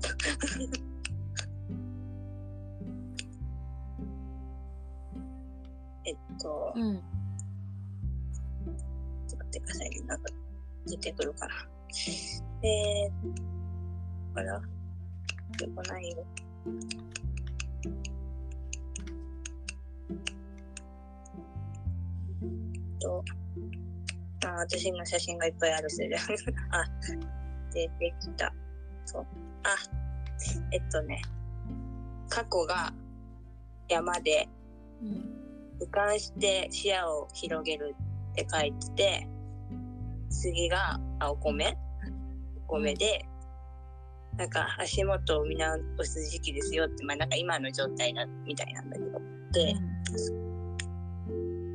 えっと。うん。ってくださいねなんか出てくるかなえー、から出てこないよと、あ、私の写真がいっぱいあるせいで。あ、出てきた。そう。あ、えっとね、過去が山で、うん。俯瞰して視野を広げるって書いてて、次があお米お米で、なんか足元を見直す時期ですよって、まあなんか今の状態だみたいなんだけど。で、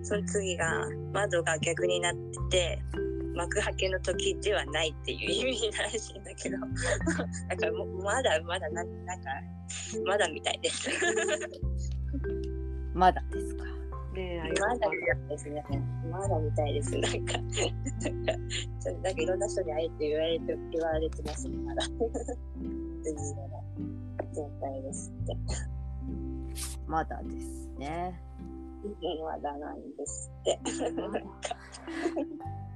その次が窓が逆になってて幕開けの時ではないっていう意味らしいんだけど だからもまだまだななんかまだみたいですまだですか。恋愛まだみたいですねまだみたいです。なんかちょ なんかいろんな人に会えて言われて言われてますねまだ次の状態ですって。まだですね。まだなんですって。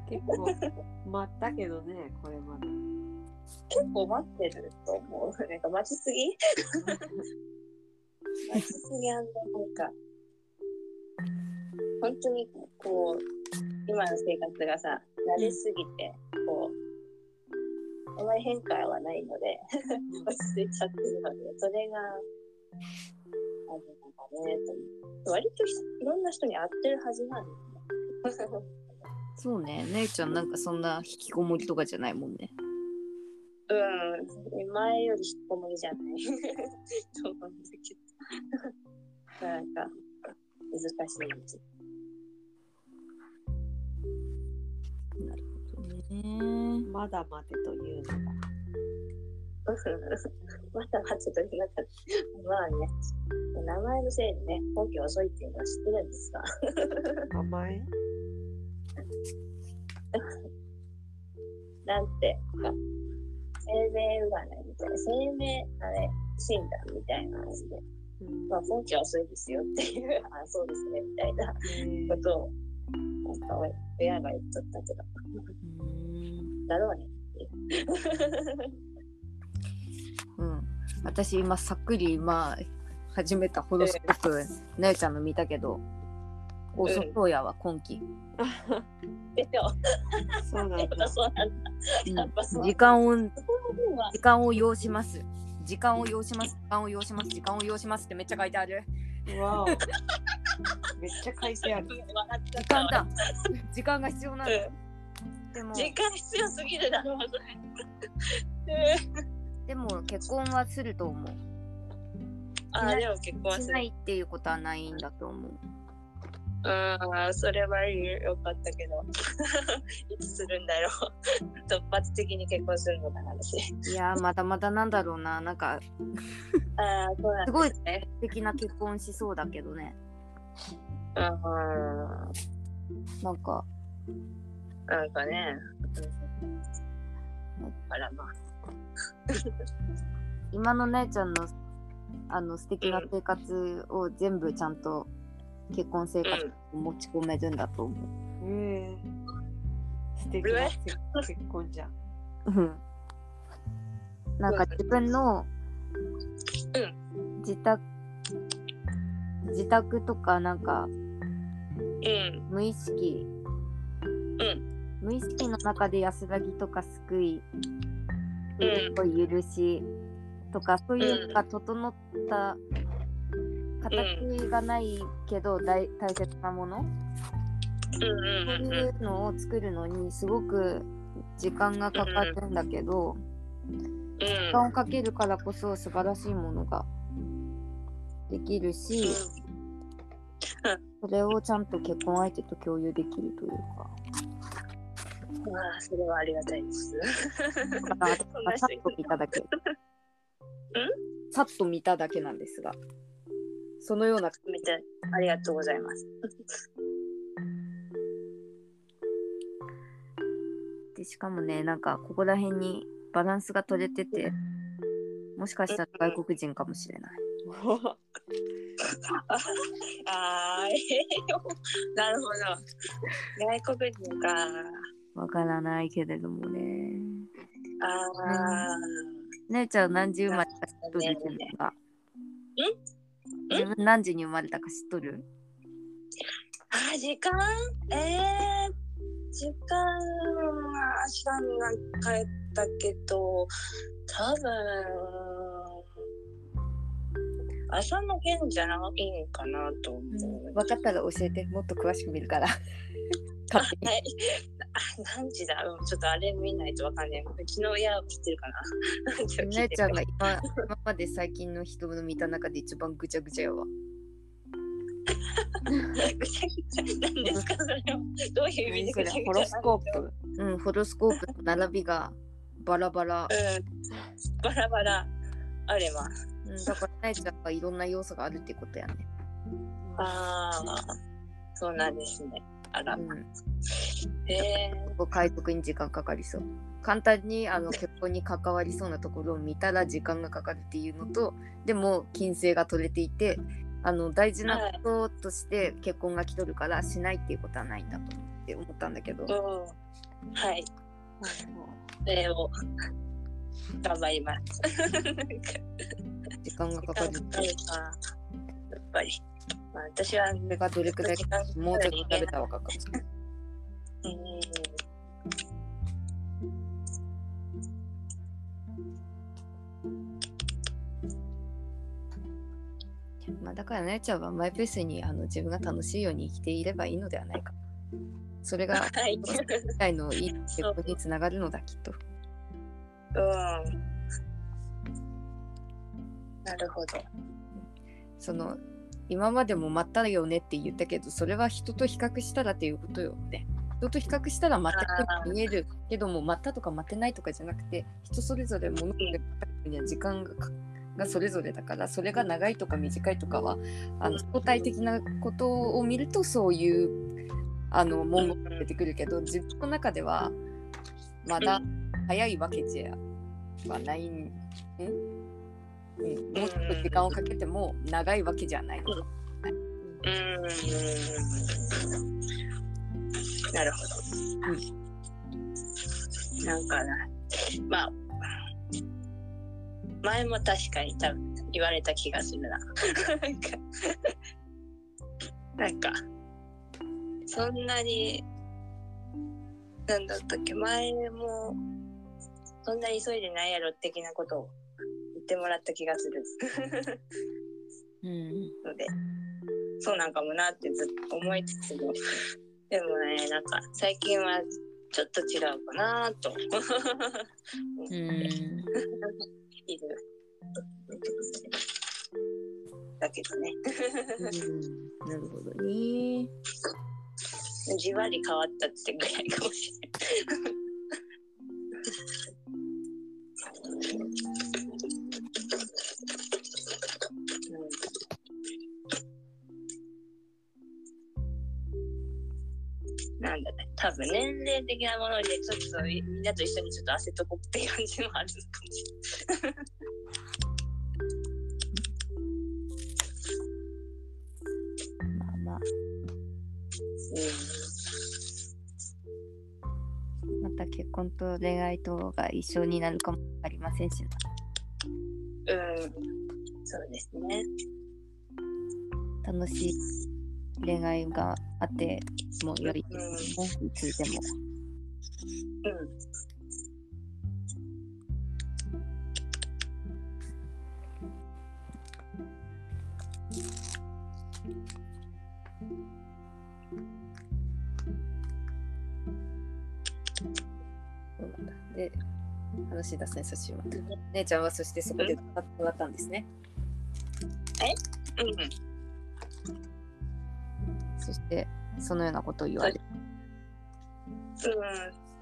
結構待ったけどね、これまで。結構待ってると思う。なんか待ちすぎ？待ちすぎあんのなんか、本当にこう、今の生活がさ、慣れすぎて、こう、あまり変化はないので、落ち着いちゃってるので、それが、あるのかね、と割といろんな人に会ってるはずなんですね。そうね姉ちゃんなんかそんな引きこもりとかじゃないもんねうん。前より引っこもりじゃない。と思うんだけど。なんか、難しいです。なるほどねまだ待てというのが。まだまだと言いなかった。まあね、名前のせいでね、本気遅いっていうのは知ってるんですが。名前？なんて生命占いみたいな、生命あれ診断みたいな話で、うんまあ、本気は遅いですよっていう、あそうですね、みたいなえー。ことを、親が言っちゃったけど、うん。だろうねっていう。うん。私今さっくりまあ始めたホロスコープ姉ちゃんの見たけど遅そうやわ今期、でしょ、やっそうなんだ。時間を時間を要します時間を要します時間を要します時間を要しますってめっちゃ書いてあるわお。めっちゃ書いてある。時た間だ時間が必要なんだうんでも時間必要すぎるだろう、それ。うんでも結婚はすると思うああ、でも結婚。しないっていうことはないんだと思ううん、それはいいよかったけど、いつするんだろう。突発的に結婚するのかな、私。いやーまだまだなんだろうななんか ああ、そうなんすごい。素敵な結婚しそうだけどねうん、なんかなんかね。あらまあ。今の姉ちゃんのあの素敵な生活を全部ちゃんと結婚生活に持ち込めるんだと思えー、素敵な結婚じゃん。う。うんなんか自分の自宅自宅とかなんかうん、無意識、無意識の中で安らぎとか救い、うん許しとかそういうのが整った形がないけど大大切なもの、うん、そういうのを作るのにすごく時間がかかるんだけど、時間をかけるからこそ素晴らしいものができるし、それをちゃんと結婚相手と共有できるというか。うん。まあ、それはありがたいです。だから私はさっと見ただけ。さっと見ただけなんですが、そのようなめっちゃありがとうございます。でしかもね、なんかここら辺にバランスが取れてて、もしかしたら外国人かもしれない。ああ、ええよ。なるほど。外国人か。わからないけれどもね。ああ、姉ちゃん何時生まれたかとる自分が。自分何時に生まれたか知っとる？あー、時間？えー、時間は知らん。な帰ったけど、多分、朝の件じゃないんかなと思う。分かったら教えて、もっと詳しく見るから。勝手にはい。あ、何時だ？うんちょっとあれ見ないとわかんない。うちの親は知ってるかな？姉ちゃんが今今まで最近の人の見た中で一番ぐちゃぐちゃやわ。ぐちゃぐちゃ。何ですかそれは。どういう意味で何それぐちゃぐちゃホロスコープうん、ホロスコープの並びがバラバラ。うん。バラバラあれば。うん、だから姉ちゃんがいろんな要素があるってことやね。ああ、そうなんですね。あら、うん、へえこう解読に時間かかりそう。簡単にあの結婚に関わりそうなところを見たら時間がかかるっていうのと、でも金星が取れていて、あの大事なこととして結婚が来とるからしないっていうことはないんだと思って思ったんだけど、うん。はい。それを頑張ります。時間がかかるか。やっぱり。まあ、私は、それがどれくらいもうちょっと食べたら分かるか？も。うん。まあ、だから姉ちゃんはマイペースにあの自分が楽しいように生きていればいいのではないか。それがはい。世界のいい結果につながるのだきっと。うん。なるほど。その今までもまったよねって言ったけどそれは人と比較したらっていうことよね。人と比較したらまったく見えるけどもまったとか待ってないとかじゃなくて人それぞれ物事がには時間ががそれぞれだからそれが長いとか短いとかはあの相対的なことを見るとそういうあの文言が出てくるけど自分の中ではまだ早いわけじゃはないん？んうん、もうちょっと時間をかけても長いわけじゃない。うん。なるほど。なんかな、まあ、前も確かに多分言われた気がするな。なんか、なんか、そんなに、なんだったっけ、前も、そんなに急いでないやろ的なことを言ってもらった気がするうん、ので、そうなんかもなってずっと思いつつも、でもね、なんか最近はちょっと違うかなと思ってうん、いる。だけどね、なるほどね。じわり変わったってぐらいかもしれない。多分年齢的なものでちょっとみんなと一緒にちょっと焦っとこっていう感じもあるかもしれない。まあまあ、また結婚と恋愛とが一緒になるかもありませんしな。うん、そうですね。楽しい恋愛があっても良いですね。いつでも。うん。で、話し出せんさしまった。姉ちゃんはそしてそこで使ってもらったんですね。うん。そして、そのようなことを言われ。うん、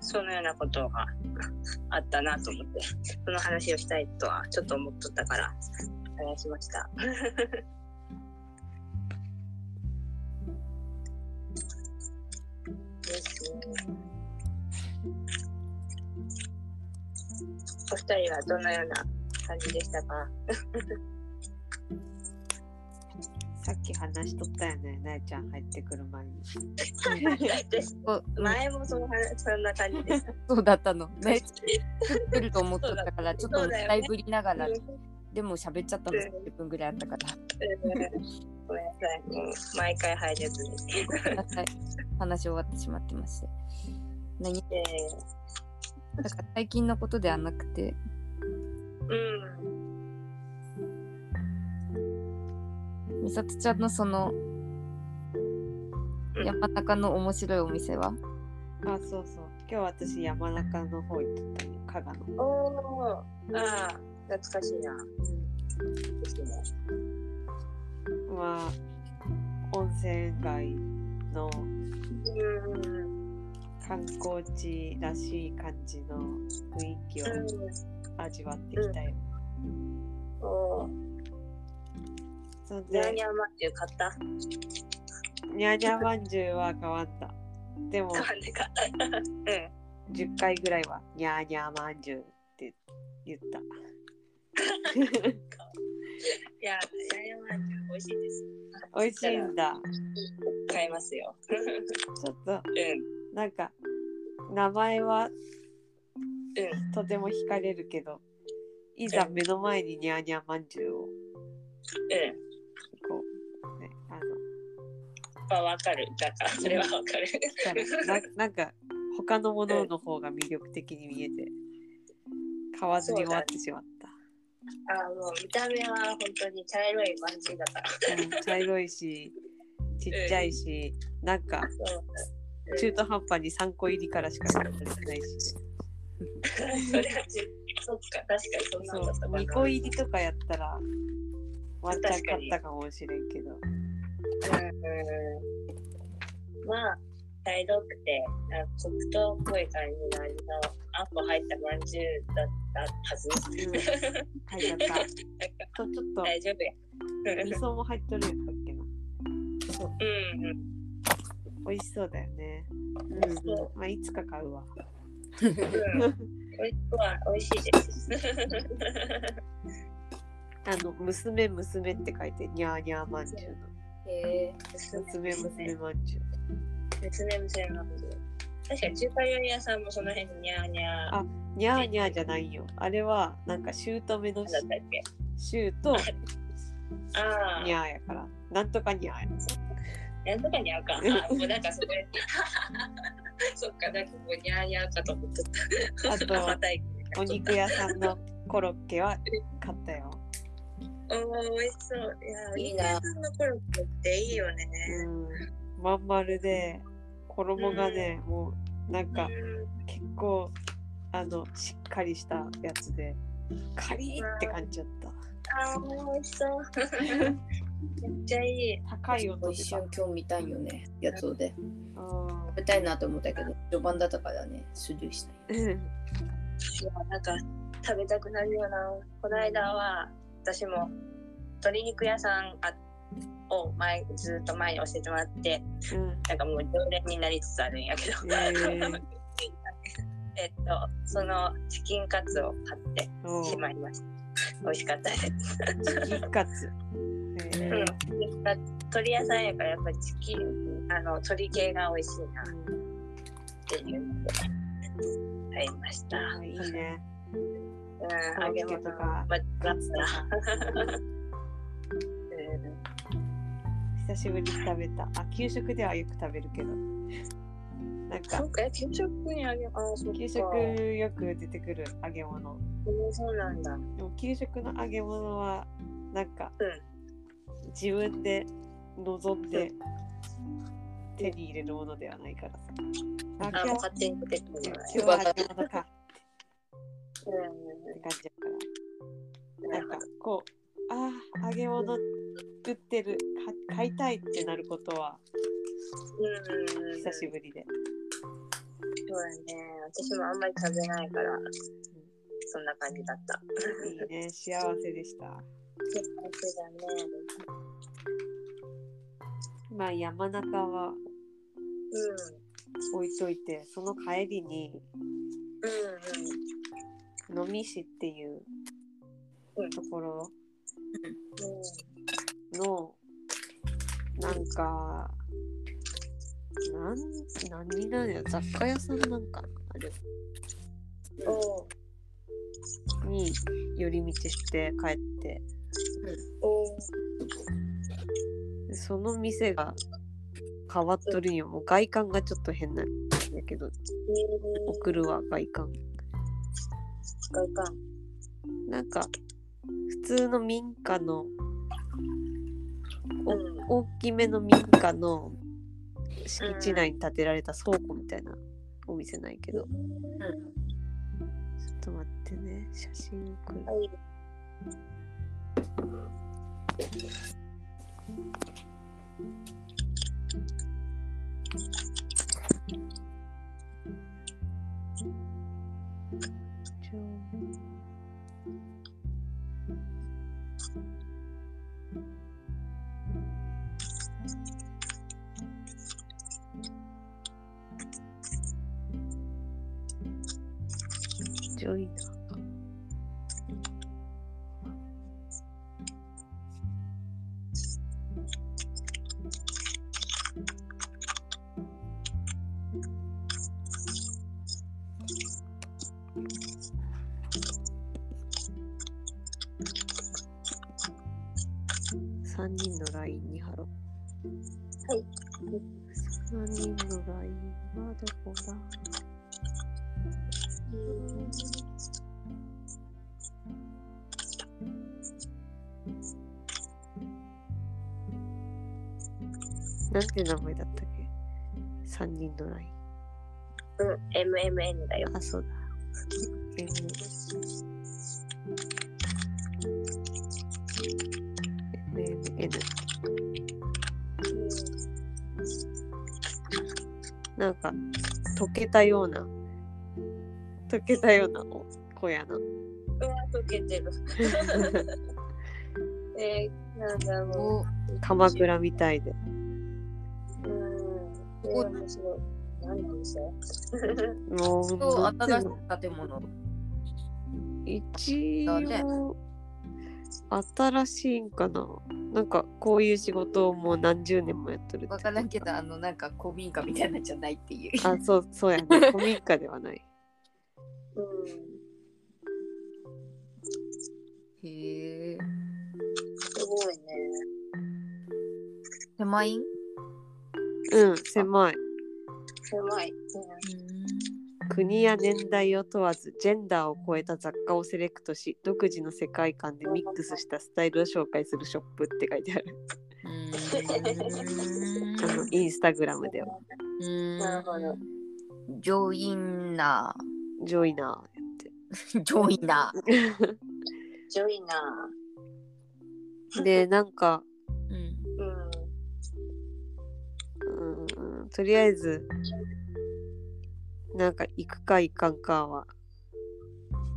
そのようなことが あったなと思って、その話をしたいとはちょっと思っとったから、話しました。お二人はどのような感じでしたか？さっき話しとったよね、なえちゃん入ってくる前に。前もその話そんな感じでした。そうだったの。ね、来ると思っとったから、ちょっとだいぶりながら、うんでも喋っちゃったの10分ぐらいあったから。ごめんなさい。もう毎回入れずに。はい話終わってしまってまして。何？えだから最近のことではなくて、ーうん。みさとちゃんのそのうん山中の面白いお店は、あ、そうそう。今日私山中の方行ったよ、加賀の。おお。ああ、懐かしいな。ですね。まあ、温泉街のうん。観光地らしい感じの雰囲気を味わってきたよ。おお。そんニャーで、ニャーマっていう買った？ニャーニャーまんじゅうは変わった。でも。うん。10回ぐらいはニャーニャーまんじゅうって言った。いや、ニャーニャーまんじゅう美味しいです。美味しいんだ。買いますよ。ちょっと、うん。なんか、名前はうん。とても惹かれるけど、いざ目の前にニャーニャーまんじゅうをうん。まあ、わかる。だから、それはわかる。ななんか他のものの方が魅力的に見えて買わずに終わってしまった、あもう見た目は本当に茶色いまんじだから。うん茶色いしちっちゃいし、なんかそう。中途半端に3個入りからしか食べられてないし、それはじそっか確かにそんなんだったそうかな2個入りとかやったらワンチャン買ったかもしれんけどうん。うんまあ茶色くてあ黒糖っぽい感じの味のあんこ入ったまんじゅうだったはず、うん。ちょっと大丈夫や。味噌も入っとるんだっけな。う。んうん。美味しそうだよね。そう。まあいつか買うわ。うん、美味しいです。あの娘娘って書いてニャーニャーまんじゅうのへえ娘娘まんじゅう。娘娘なんで。確かに中華料理屋さんもその辺にニャーニャー。あニャーニャーじゃないよ。あれはなんか姑のだったっけ？シューとああ、ニャーやから。なんとかニャーや。なんとかニャーか。あもうなんかそれ。そっか、なんかもうニャーニャーかと思っとった。あと お肉屋さんのコロッケは買ったよおー、美味しそう。いや、おいい肉な屋さんのコロッケっていいよね。うんまん丸で衣がね、もうなんかうん結構あのしっかりしたやつでカリーって感じだっあー、美味しそう。めっちゃいい。た高い音で一さ瞬今日見たいよねやつをでうん食べたいなと思ったけど序盤だったからねスルーしたいや、なんか食べたくなるよな。この間は私も鶏肉屋さんあを前ずっと前に教えてもらって、うん。なんかもう常連になりつつあるんやけど、えー。えっと、そのチキンカツを買っておしまいました。美味しかったです。チキンカツ、えー。うん、鶏屋さんやからやっぱりチキン、あの鶏系が美味しいなっていうので買いました。うんいいねうん、揚げとかまカツとかうん。久しぶりに食べた。あ給食ではよく食べるけど。なんかそうか、え給食にあげ、あー、そうか。給食よく出てくる揚げ物。うんそうなんだ。でも給食の揚げ物はなんか、う自分で望ん。で手に入れるものではないからさ。あ、あ、今日もう勝手に出てくるんだ。今日は揚げ物か。うんって感じだから。うん。なんかこう、ああ、揚げ物売ってるか、買いたいってなることは。久しぶりで。そうだね。私もあんまり食べないから、そんな感じだった。いいね、幸せでした。幸せだね。まあ山中はう置いといて、その帰りにん。うんうん。能美市っていううん。ところうの、なんか、なん、何になるよ、雑貨屋さんなんかなあれに寄り道して帰って、その店が変わっとるんよ。もう外観がちょっと変なんだけど、送るわ、外観。外観。なんか、普通の民家の、おうん大きめの民家の敷地内に建てられた倉庫みたいなお店ないけど、ちょっと待ってね、写真送る。はい。3人の LINE。うん、MMN だよ。あ、そうだ。MMN。なんか、溶けたような、溶けたようなお子やな。うわ、溶けてる。えー、なんだろう。鎌倉みたいで。もう、新しもい建物一応、新しいんかななんか、こういう仕事をもう何十年もやっとるわからんけどあのなんか古民家みたいなんじゃないっていうあ、そう、そうやね。古民家ではない。うん。へえすごいね。狭い？んうん、狭い。狭い。国や年代を問わず、ジェンダーを超えた雑貨をセレクトし、独自の世界観でミックスしたスタイルを紹介するショップって書いてある。あの、インスタグラムでは。うんなるほどジョイナジョイナージョイナ ジョイナー。で、なんか、とりあえず、なんか行くか行かんかは、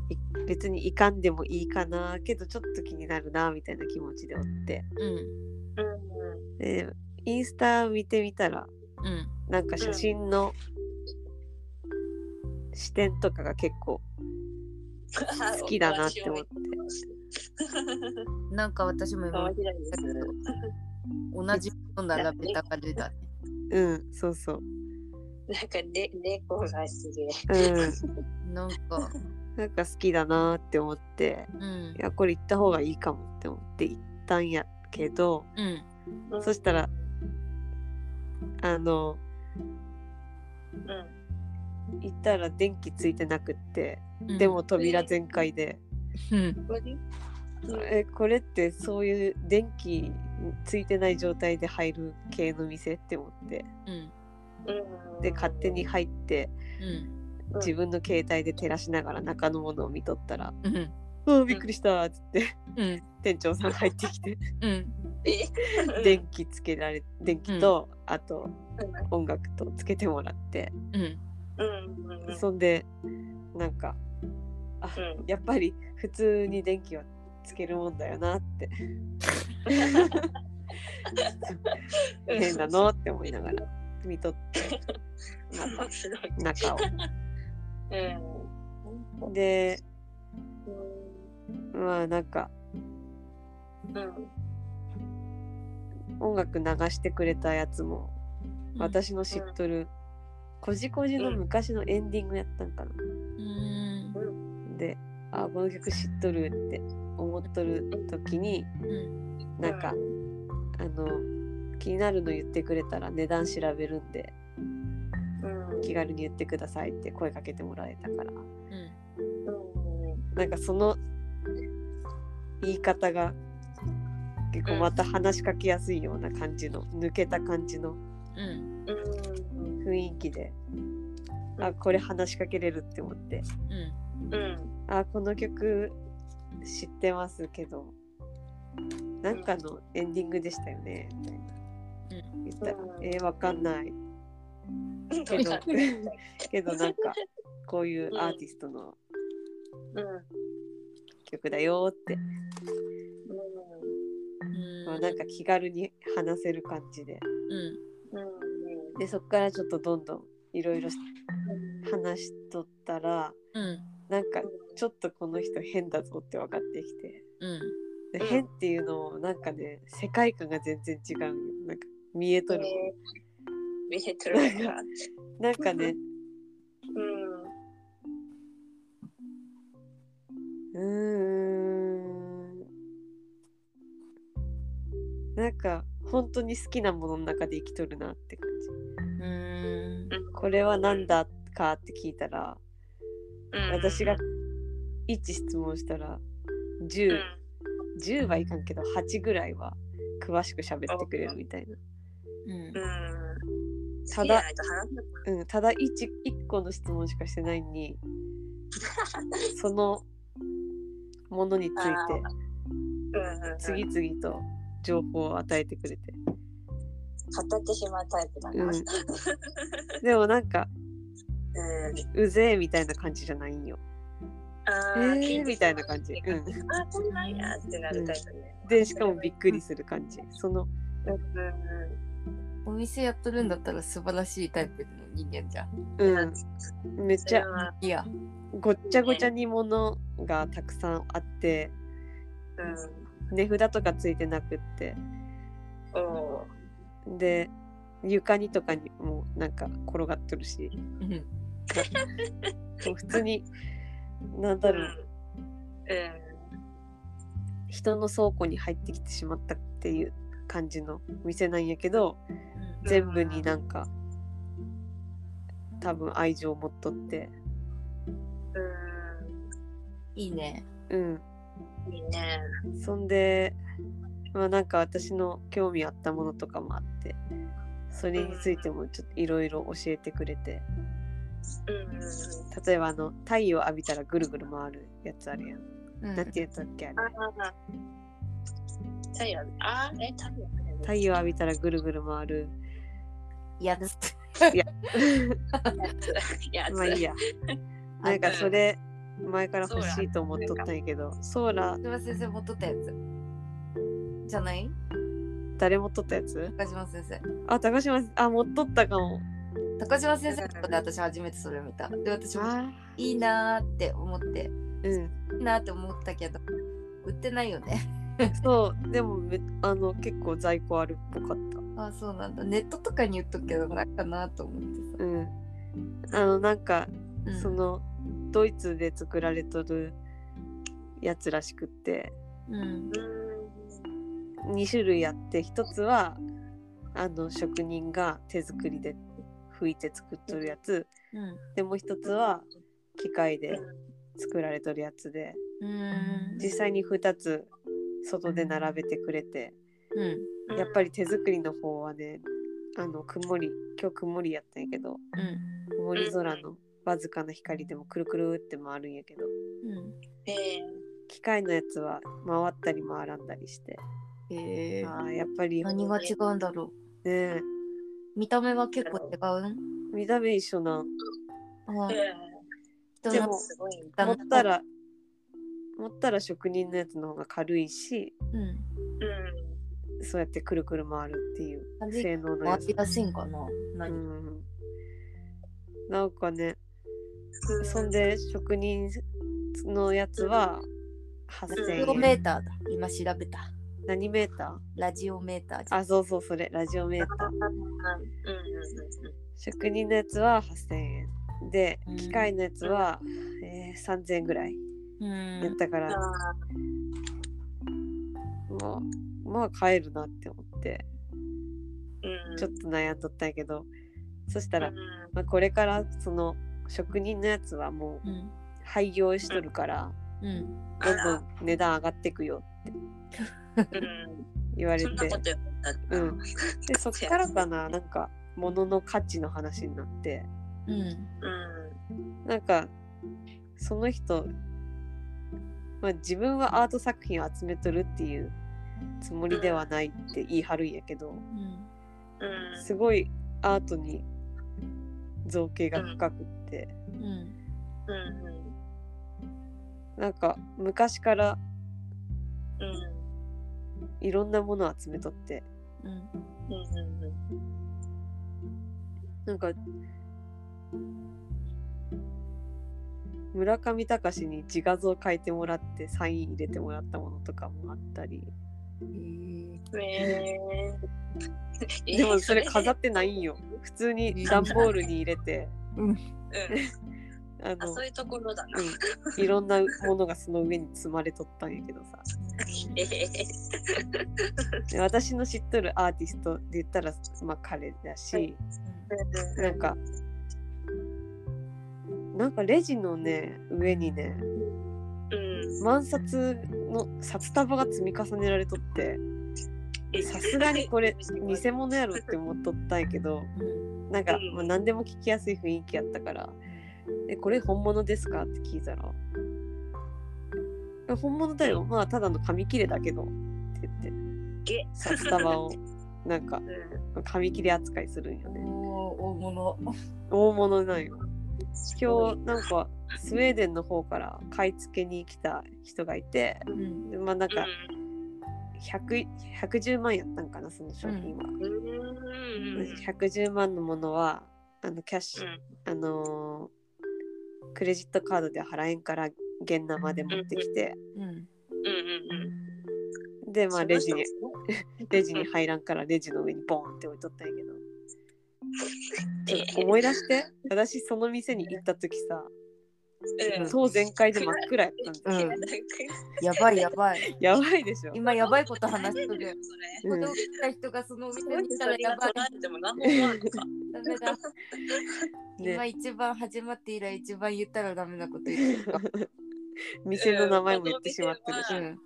い別に行かんでもいいかな、けどちょっと気になるな、みたいな気持ちでおって。うんうん。で、インスタ見てみたら、うんなんか写真の視点とかが結構 好きだなって思って。なんか私も今。同じもの並べたからだねうん、そうそう。なんかね、猫がすげえ。うん。なんか。なんか好きだなって思って、うん。いや、これ行った方がいいかもって思って行ったんやけど、うん。そしたら、あの、うん。行ったら電気ついてなくって、うん。でも扉全開で、うん。これ？え、これってそういう電気ついてない状態で入る系の店って思って、うん。うん。で、勝手に入って、うん。自分の携帯で照らしながら中のものを見とったらうん「うわびっくりした」っつってうん。店長さん入ってきて。電気つけられ電気と、あとう音楽とつけてもらって。そんでなんかあ、うん。やっぱり普通に電気はつけるもんだよなって変なのって思いながら見とって中を。うん。でうん。まあなんかうん。音楽流してくれたやつも私の知っとるこじこじの昔のエンディングやったんかな。うんで、あ、この曲知っとるって思っとる時に、うんなんか、あの、気になるの言ってくれたら値段調べるんで、うん。気軽に言ってくださいって声かけてもらえたから。なんかその言い方が結構また話しかけやすいような感じの、抜けた感じの。雰囲気で、あ、これ話しかけれるって思って、うんうん。あ、この曲知ってますけど、なんかのエンディングでしたよね、みたいな。言ったら、うんえー、わかんない。けど、けどなんか、こういうアーティストのうん。曲だよって、うん。まあ、なんか気軽に話せる感じで。で、そっからちょっとどんどんいろいろ話しとったら、うんなんかちょっとこの人変だぞって分かってきて。うん変っていうのもなんかね、世界観が全然違うよ。なんか見えとるもん。見えとるか。なんかね、うん。うーん。なんか本当に好きなものの中で生きとるなって感じ。うんこれは何だかって聞いたら、私が1質問したらう10、ん。10はいかんけど8ぐらいは詳しく喋ってくれるみたいな。うんうん。好きじゃないと話せうん、ただ一一個の質問しかしてないのに そのものについてうんうん、次々と情報を与えてくれて、語ってしまうタイプだな。うん、でもなんかうん。うぜえみたいな感じじゃないんよ。えあーー、みたいな感じ。うん、あ、そんなんやってなるタイプね。でしかもびっくりする感じ。そのお店やっとるんだったら素晴らしいタイプの人間じゃん。うん、めっそちゃいや。ごっちゃごちゃにものがたくさんあってうん。値札とかついてなくっておーで床にとかにもなんか転がっとるしうん。普通になんだろう人の倉庫に入ってきてしまったっていう感じの店なんやけど全部になんか多分愛情を持っとっていいね。うんうん。いいね。そんでまあなんか私の興味あったものとかもあってそれについてもちょっといろいろ教えてくれてうん。例えばあの太陽浴びたらぐるぐる回るやつあるやん、うんなんて言ったっけ？あれ。太陽。あー、え、太陽。太陽浴びたらぐるぐる回るやつ。い や。まあいいや なんかそれ前から欲しいと思っとったんやけどソーラー先生持っとったやつ。じゃない？誰持っとったやつ？高島先生。あ高島あ持っとったかも高島先生とかで私初めてそれ見た。で、私もあいいなーって思って、うんいいなーって思ったけど、売ってないよね。そうでもめあの結構在庫あるっぽかったあ、そうなんだ。ネットとかに言っとくけど、ないかなと思ってさ。うんあのなんか、うんそのドイツで作られとるやつらしくってうん。2種類あって1つはあの職人が手作りで拭いて作っとるやつうん。でもう1つは機械で作られとるやつでうん。実際に2つ外で並べてくれてうん。やっぱり手作りの方はねあの曇り今日曇りやったんやけどうん。曇り空のわずかな光でもくるくるって回るんやけどうん。え機械のやつは回ったり回らんだりしてえー、あーやっぱりね何が違うんだろえう見た目は結構違う？ん見た目一緒な。ん。あー、え人のでもー、すごい。だ持ったら持ったら職人のやつの方が軽いしうん。うん。そうやってくるくる回るっていう性能のやつ。回りやすいんかな？う何、ん。なんかねそんで職人のやつはラジ8000オメ円ーターだ。今調べた。何メータラジオメーターあそうそうそれ。ラジオメーター。うんうんうん職人のやつは8000円。でうん。機械のやつは、えー3000円ぐらい。うん。やったから、あまあまあ買えるなって思って。ーうん。ちょっと悩んどったんやけど。そしたら、うん。まあ、これからその職人のやつはもううん。廃業しとるからうん。どんどん値段上がってくよって。う ん言われて。うん。でそっからかななんか物の価値の話になって。うん。うん。なんかその人、まあ、自分はアート作品を集めとるっていうつもりではないって言い張るんやけどうん。うんすごいアートに造形が深くって、うん。うん。なんか昔からうんいろんなものを集めとって。うん。うん。なんか村上隆に自画像描いてもらってサイン入れてもらったものとかもあったり。えー。でもそれ飾ってないんよ。普通に段ボールに入れて。うんあのあそういうところだな。うん、いろんなものがその上に積まれとったんやけどさ。私の知っとるアーティストで言ったら、まあ、彼だしなんかなんかレジのね上にねうん。万札の札束が積み重ねられとってさすがにこれ偽物やろって思っとったんやけど なんか、うん。まあ、何でも聞きやすい雰囲気やったから「えこれ本物ですか?」って聞いたら「え本物だよ。まあただの紙切れだけど」って言って。げ。札束を なんかうん。紙切れ扱いするんよね。大物。大物なんよ。今日なんかスウェーデンの方から買い付けに来た人がいてうん。でまあなんか100 110万やったんかなその商品は、うん。うん。110万のものはあのキャッシュ、あのークレジットカードで払えんから現生で持ってきて、うん。うんうんうんでまあレジに レジに入らんからレジの上にボーンって置いとったんやけど。思い出して。私その店に行った時さうん当全開で真っ暗やったんですよ、うんやばいやばい。やばいでしょ今やばいこと話しとる。うんここで起きた人がそのお店それに来たらやばい。でも何も思わんのか。ダメだ。ね今一番始まって以来一番言ったらダメなこと言ってるか。店の名前も言ってしまってるし、うん。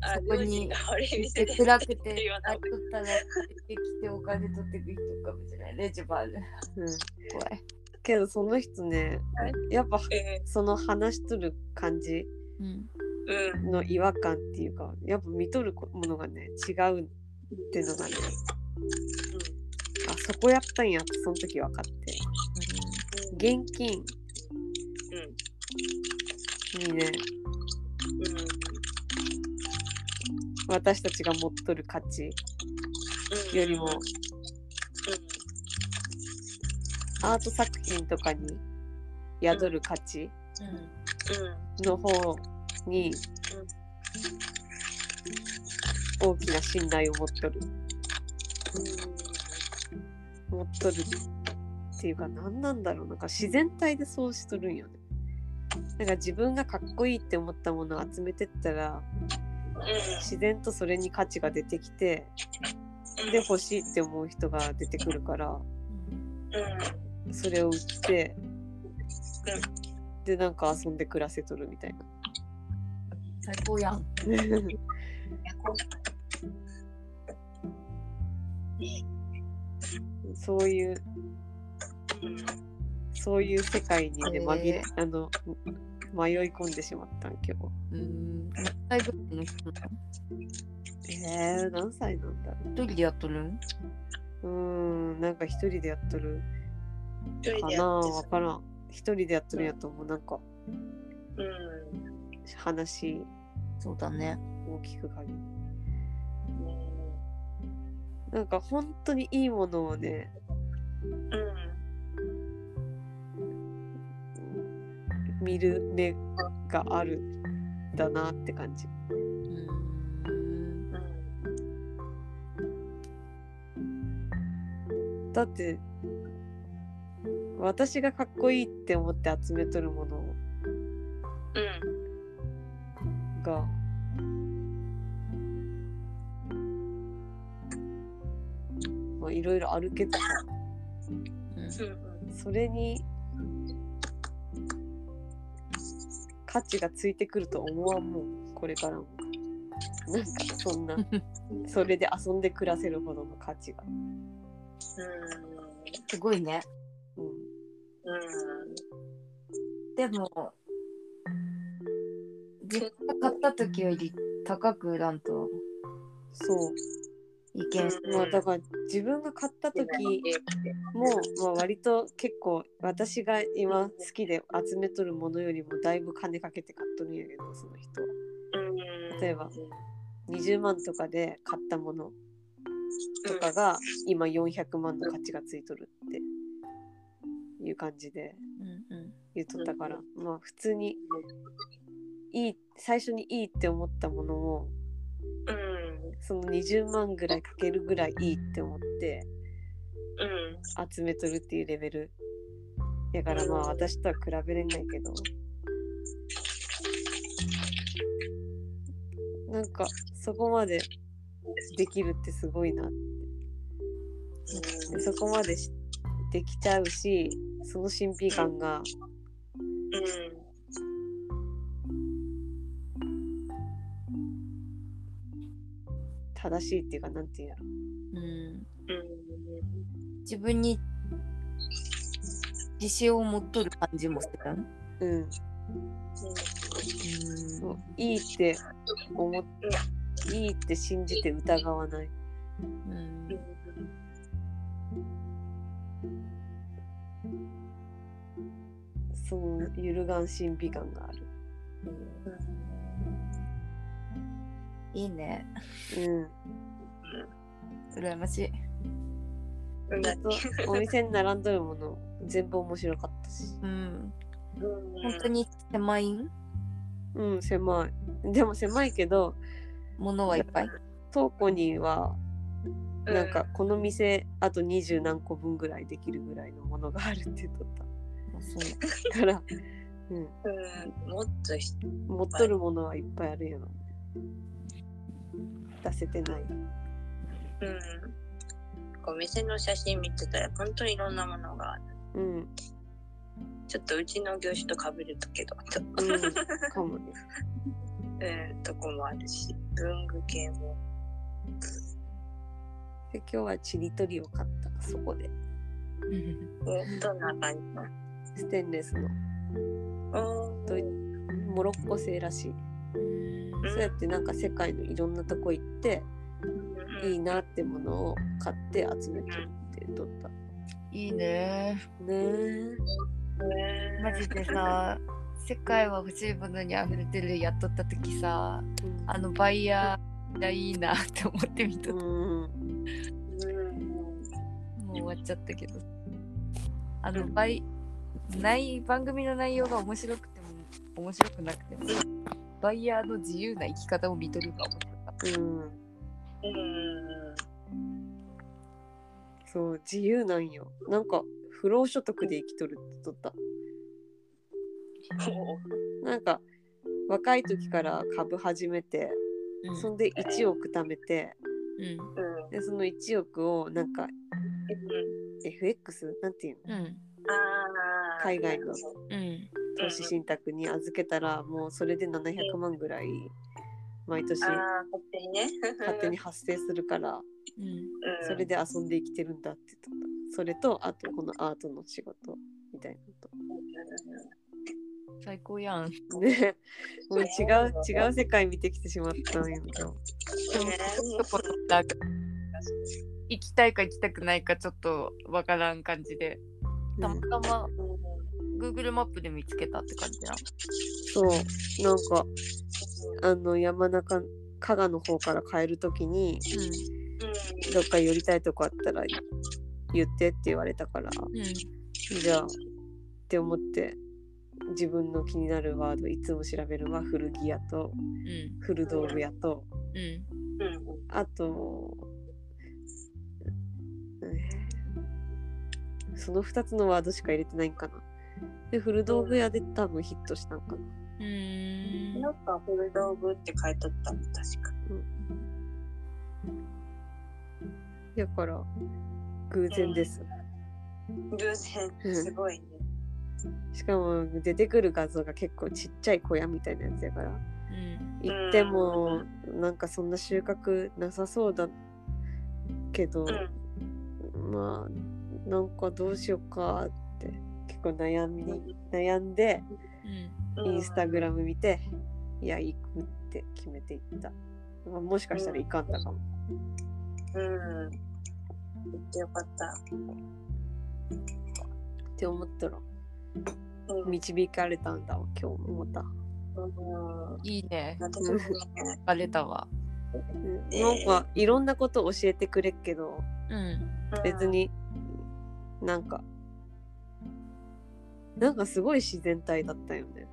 あそこに暗くてあっとったら出てきてお金取ってく人かもしれない。レジもある。うん、怖い。けどその人ねやっぱうんその話しとる感じ。うん。うん。の違和感っていうかやっぱ見とるものがね違うっていうのがねあそこやったんやってその時分かって。現金。にね。私たちが持っとる価値よりもアート作品とかに宿る価値の方に大きな信頼を持っとる。持っとるっていうか何なんだろう。なんか自然体でそうしとるんよね。なんか自分がかっこいいって思ったものを集めてったら自然とそれに価値が出てきてで欲しいって思う人が出てくるからそれを売ってでなんか遊んで暮らせとるみたいな。最高やん。そういうそういう世界にね、紛れあの迷い込んでしまったん今日。うん。何歳ぐらいの人なのえー、何歳なんだろ一人でやっとる？んうんなんか一人でやっとるかなでやってわからん。一人でやっとるんやと思う。なんかうん。話そうだね。を聞く限りなんか本当にいいものをね見る目があるんだなって感じ。うん。だって私がかっこいいって思って集めとるものがまあいろいろあるけどさそれに価値がついてくると思わんもんこれからも。なんかそんな それで遊んで暮らせるほどの価値が、すごいね。うん、でも、自分が買った時より高く売らんとそう。いけん。まあだから自分が買った時も、まあ、割と結構私が今好きで集めとるものよりもだいぶ金かけて買っとるんやけどその人は。例えば20万とかで買ったものとかが今400万の価値がついとるっていう感じでうんうん。言っとったから。まあ普通にいい最初にいいって思ったものもその20万ぐらいかけるぐらいいいって思って集めとるっていうレベル。やからまあ私とは比べれないけど。なんかそこまでできるってすごいなでそこまでしできちゃうしその神秘感が。正しいっていうかなんていうんやろ。うん。自分に自信を持っとる感じもしてたん？うん。うんそう。いいって思っいいって信じて疑わない。うんその揺るがん審美眼がある。いいね。うん。羨ましい。お店に並んどるもの全部面白かったし。うん。うん。本当に狭いん？うん狭い。でも狭いけどものはいっぱい？倉庫にはなんかこの店あと二十何個分ぐらいできるぐらいのものがあるって言っとっあそう。たから、うん、うんもっとし持っとるものはいっぱいあるやろ。出せてない。うん。お店の写真見てたら本当にいろんなものがある。うん。ちょっとうちの業種とかぶるけど。とうんかもね。うんとこもあるし。文具系も。で今日はちりとりを買った。そこで。え どんな感じの？ステンレスの。うんドイモロッコ製らしい。そうやってなんか世界のいろんなとこ行っていいなってものを買って集めてるって言った。いいね。ね。えマジでさ 世界は欲しいものに溢れてるやっとった時さあのバイヤーがいいなって思ってみた、うもん。う終わっちゃったけど。あのバイない番組の内容が面白くても面白くなくてもバイヤーの自由な生き方を見とるが面白かった。うん。うん。そう自由なんよ。なんか不労所得で生きとるって言っとった。なんか若い時から株始めて、そんで1億貯めてうん。うんでその1億をなんか FX なんていうの？うん。あー海外のうん投資信託に預けたらもうそれで700万ぐらい毎年勝手にね。勝手に発生するからうん。うんそれで遊んで生きてるんだって言った。それとあとこのアートの仕事みたいなの最高やん。とね。もう違う違う世界見てきてしまったんやけど行きたいか行きたくないかちょっとわからん感じで。たまたま Google マップで見つけたって感じなそう。なんかあの山中加賀の方から帰る時にどっか寄りたいとこあったら言ってって言われたからうん。うんじゃあって思って自分の気になるワードいつも調べるのは古着屋とうん。古道具屋とうん。うんあと、えーその2つのワードしか入れてないんかな。で、古道具屋で多分ヒットしたんかな。うーん。なんか古道具って書いとったの確か。だから、偶然です。偶然。すごいね。しかも出てくる画像が結構ちっちゃい小屋みたいなやつやから、うん。行ってもなんかそんな収穫なさそうだけど、うん。まあなんかどうしようかって結構悩み悩んでインスタグラム見ていや行くって決めていった、まあ、もしかしたら行かんだかも、うん。言ってよかった。って思ったらうん。導かれたんだわ今日もまた、うん。いいね。私もね。バレたわ。なんかいろんなこと教えてくれっけどうん。別になんかなんかすごい自然体だったよね。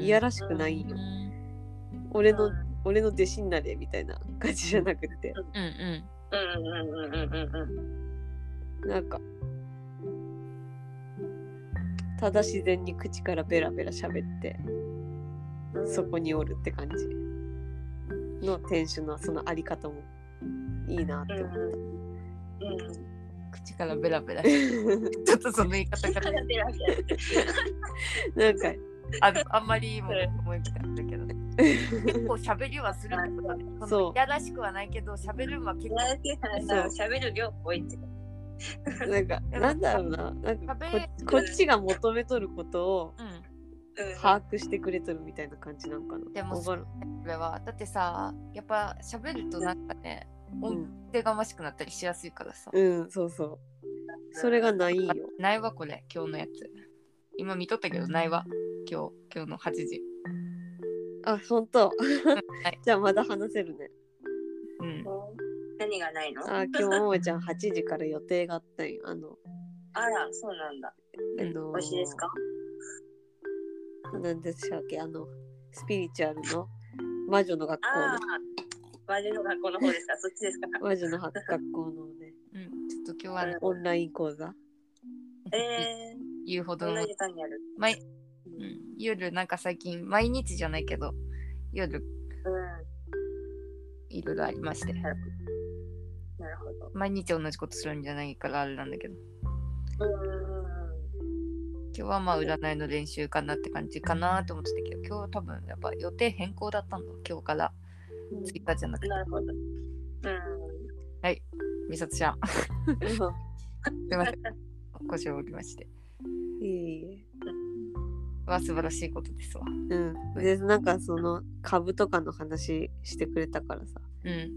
いやらしくないよ。俺の俺の弟子になれみたいな 感じじゃなくて。うんうん。なんかただ自然に口からベラベラ喋ってそこにおるって感じの店主のそのあり方もいいなって思った。うん口からベラベラたちょっとその言い方がなんかあのあんまりいいもの思いつかったけど。結構喋りはするってことね。そう。のいやらしくはないけど喋るのは結構喋る量多いってなんかなんだろうな。なんかこっちが求めとることを把握してくれとるみたいな感じなん。かなでもわかるこれはだってさやっぱ喋るとなんかね音うん、程がましくなったりしやすいからさ、うん、そうそう。それがないよ。ないわこれ今日のやつ。今見とったけどないわ今日今日の8時。あ本当。はい。じゃあまだ話せるね。うん。何がないの？あ今日ももちゃん8時から予定があったんよ。あのあら、そうなんだ。あの美味しいですか？何でしたっけ？あのスピリチュアルの魔女の学校の、魔女の学校の方ですかそっちですか？魔女の学校のね。うん。ちょっと今日はね、オンライン講座？え言うほー、どんなどの時間にある。毎、うん、夜なんか最近毎日じゃないけど夜。うん。いろいろありまして。なるほど。毎日同じことするんじゃないからあれなんだけど。うん。今日はまあ占いの練習かなって感じかなと思ってたけど今日多分やっぱ予定変更だったんだ今日から追加じゃなくて。なるほど。うん。美里ちゃん。すいません。腰を折りまして。いえいえ。は素晴らしいことですわ。うん。でなんかその株とかの話してくれたからさ。うん。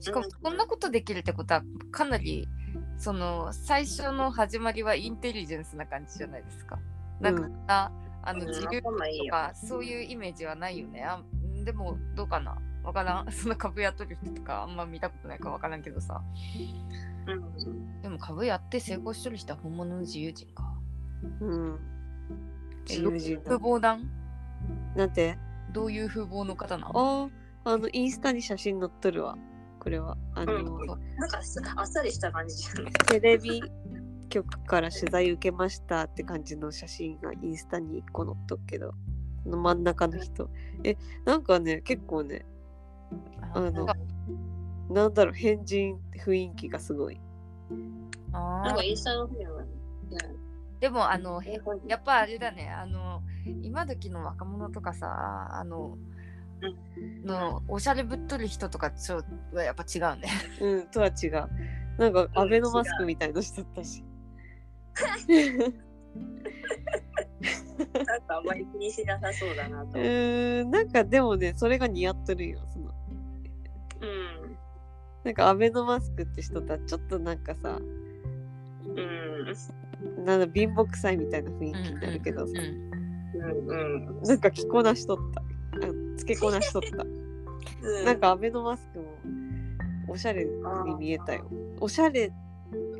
しかもこん。なことできるってことはかなりその最初の始まりはインテリジェンスな感じじゃないですか。なんか、うああのうん。自由。とかそういうイメージはないよね。あでもどうかな？わからん。そんな株やっとる人とかあんま見たことないからわからんけどさ。うん。でも株やって成功しとる人は本物の自由人か。うん。え自由人だ。風貌なん？なんて？どういう風貌の方なのああのインスタに写真載っとるわ。これは。あの、うん。なんかすあっさりした感じじゃない？テレビ局から取材受けましたって感じの写真がインスタに1個載っとくけどその真ん中の人。えなんかね結構ねあのなんだろう変人雰囲気がすごい。なんかイ。でもあのやっぱあれだね。あの今時の若者とかさあののおしゃれぶっとる人とかちょはやっぱ違うね。うんとは違う。なんかアベノマスクみたいのしとったし。なんかあんまり気にしなさそうだなと。うーんなんかでもねそれが似合っとるよそのうん。なんかアベノマスクって人とはちょっとなんかさうん。なんだ貧乏臭いみたいな雰囲気になるけどさ、うんうん。うん。なんか着こなしとったあつけこなしとったうん。なんかアベノマスクもおしゃれに見えたよおしゃれ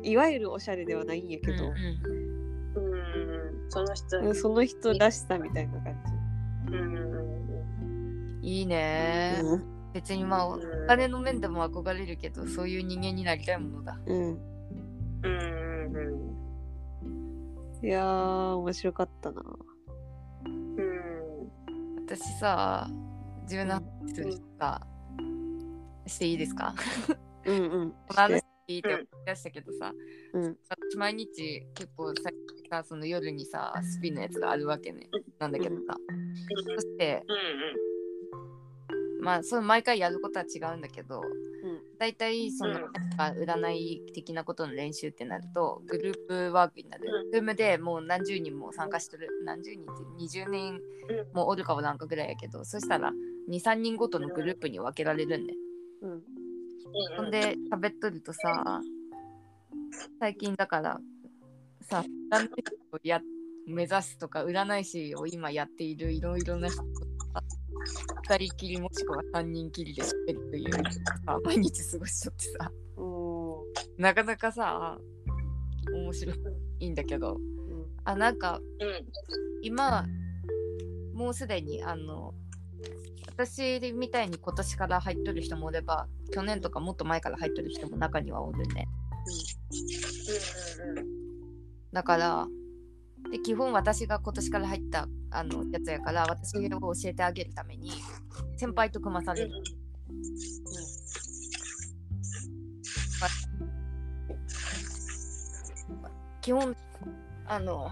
いわゆるおしゃれではないんやけど、うんうん。その人。うんその人らしさみたいな感うん。うんいいねじ、うん別にまあお金の面でも憧れるけどそういう人間になりたいものだ。うん。うん。うん。いやー面白かったな。うん。私さ自分の話するさ、していいですか？うんうん。この話聞いて思い出したけどさ、うん。私毎日結構ささその夜にさスピンのやつがあるわけね。なんだけどさ、そしてうん。まあその毎回やることは違うんだけど、うん。大体その、うん。なんか占い的なことの練習ってなるとグループワークになる。うん。ズームでもう何十人も参加してる。何十人って20人もおるかおらんかぐらいやけどそしたら23人ごとのグループに分けられるんで、うんうん。ほんで喋っとるとさ最近だからさ占い師をや目指すとか占い師を今やっているいろいろな人とさ2人きりもしくは3人きりで喋るという。さ 毎日過ごしとってさ。なかなかさ面白いんだけど。うんあなんかうん。今もうすでにあの私みたいに今年から入っとる人もおれば去年とかもっと前から入っとる人も中にはおるね。うん。だからで基本私が今年から入ったあのやつやから私を教えてあげるために先輩と組まされる、基本あの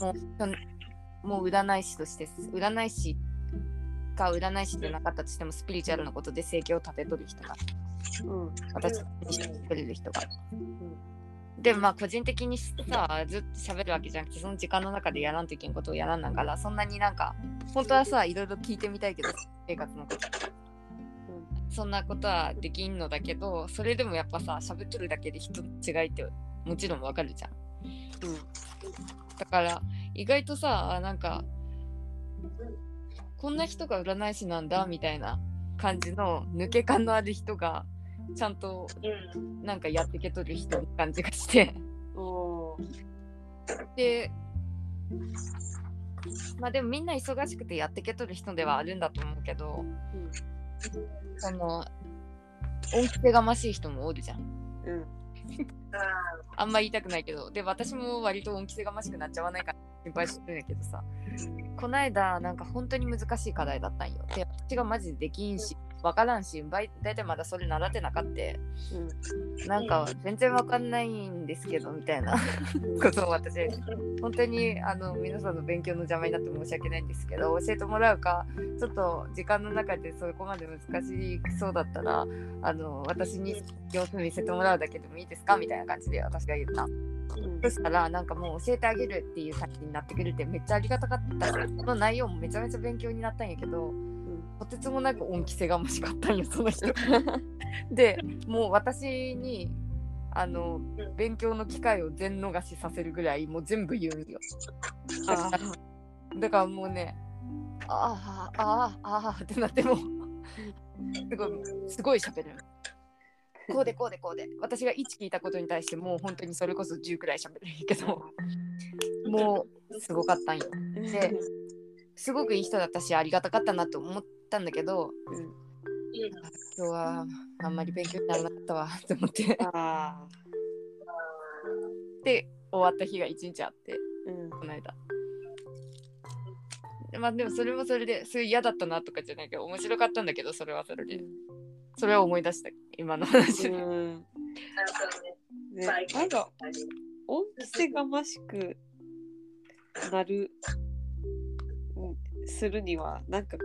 もうもう占い師として占い師か占い師でなかったとしてもスピリチュアルなことで生計を立てとる人がうん。私にしてくれる人がでまあ個人的にさずっと喋るわけじゃなくてその時間の中でやらんといけんことをやらんなんからそんなになんか本当はさいろいろ聞いてみたいけど生活のこと。そんなことはできんのだけどそれでもやっぱさ喋っとるだけで人の違いってもちろんわかるじゃん。だから意外とさなんかこんな人が占い師なんだみたいな感じの抜け感のある人がちゃんとうん。なんかやってけとる人の感じがして。でまあでもみんな忙しくてやってけとる人ではあるんだと思うけど、その恩着せがましい人もおるじゃん。うん。あんま言いたくないけど。で私も割と恩着せがましくなっちゃわないから心配してるんやけどさ。こないだなんか本当に難しい課題だったんよ。で私がマジでできんしわからんし大体まだそれ習ってなかって。なんか全然わかんないんですけどみたいな。ことを私本当にあの皆さんの勉強の邪魔になって申し訳ないんですけど教えてもらうかちょっと時間の中でそこまで難しそうだったらあの私に様子見せてもらうだけでもいいですかみたいな感じで私が言った。そしたらなんかもう教えてあげるっていう感じになってくれてめっちゃありがたかった。しその内容もめちゃめちゃ勉強になったんやけど、とてつもなく恩着せがましかったんよその人。でもう私にあの勉強の機会を全逃しさせるぐらいもう全部言うんよ。あだからもうねああああああってなってもすごいすごい喋る。こうでこうでこうで私が1聞いたことに対してもう本当にそれこそ10くらい喋るけどもうすごかったんよ。ですごくいい人だったしありがたかったなと思ったんだけど今日はあんまり勉強にならなかったわって思って。あで終わった日が1日あってうんこの間。でまあでもそれもそれですごい嫌だったなとかじゃないけど面白かったんだけどそれはそれで。それは思い出した今の話。で。うん。なねなんか恩着せがましくなるうんするにはなんか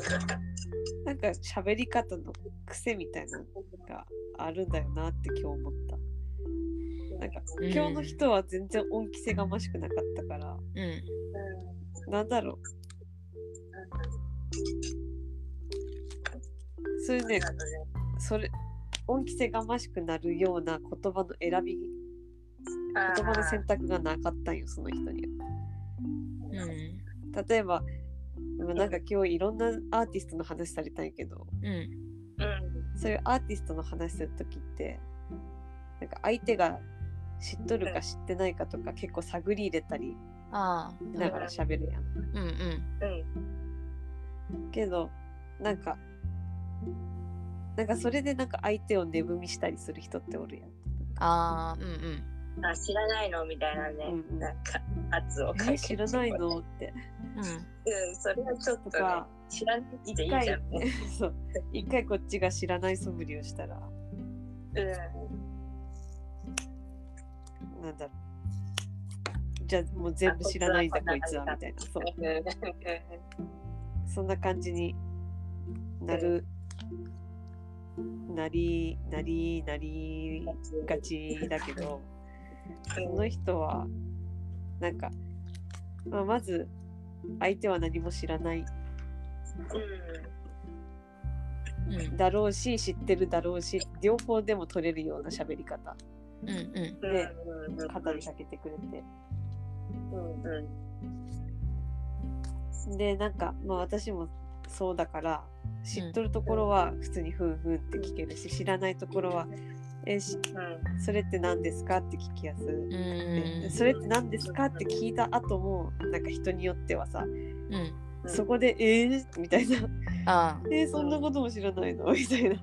なんか喋り方の癖みたいなのがあるんだよなって今日思った。なんかうん。今日の人は全然恩着せがましくなかったから、うん。なんだろう。そういうねそれ恩着せがましくなるような言葉の選び言葉の選択がなかったんよその人には。うん。例えばまあなんか今日いろんなアーティストの話されたんやけど。うん。うん。そういうアーティストの話する時ってなんか相手が知っとるか知ってないかとか結構探り入れたりああ。しながら喋るやん。うんうん。うん。けどなんかなんかそれでなんか相手を値踏みしたりする人っておるやん。ああうんうんあ知らないの？みたいなね、うんうん。なんか圧をかえけ知らないの？って。うん。うんそれはちょっと、ね知らないでいいじ一回ゃん。ね そう。一回こっちが知らない素振りをしたら。うなんだろう。じゃあもう全部知らないんだこいつはみたいな。そう。そんな感じになるなりなりなりがちだけどその人はなんか、まあ、まず相手は何も知らない。うん。だろうし知ってるだろうし両方でも取れるような喋り方。うんうん。うんでうんうん。肩にかけてくれて。うんうん。でなんかまあ私もそうだから知っとるところは普通にふんふんって聞けるし知らないところはえしうん。それって何ですか？って聞きやすい。うん。でそれって何ですか？って聞いた後もなんか人によってはさ、うん。そこで「えー?」みたいな。あ「えー、そんなことも知らないの?」みたいな。うん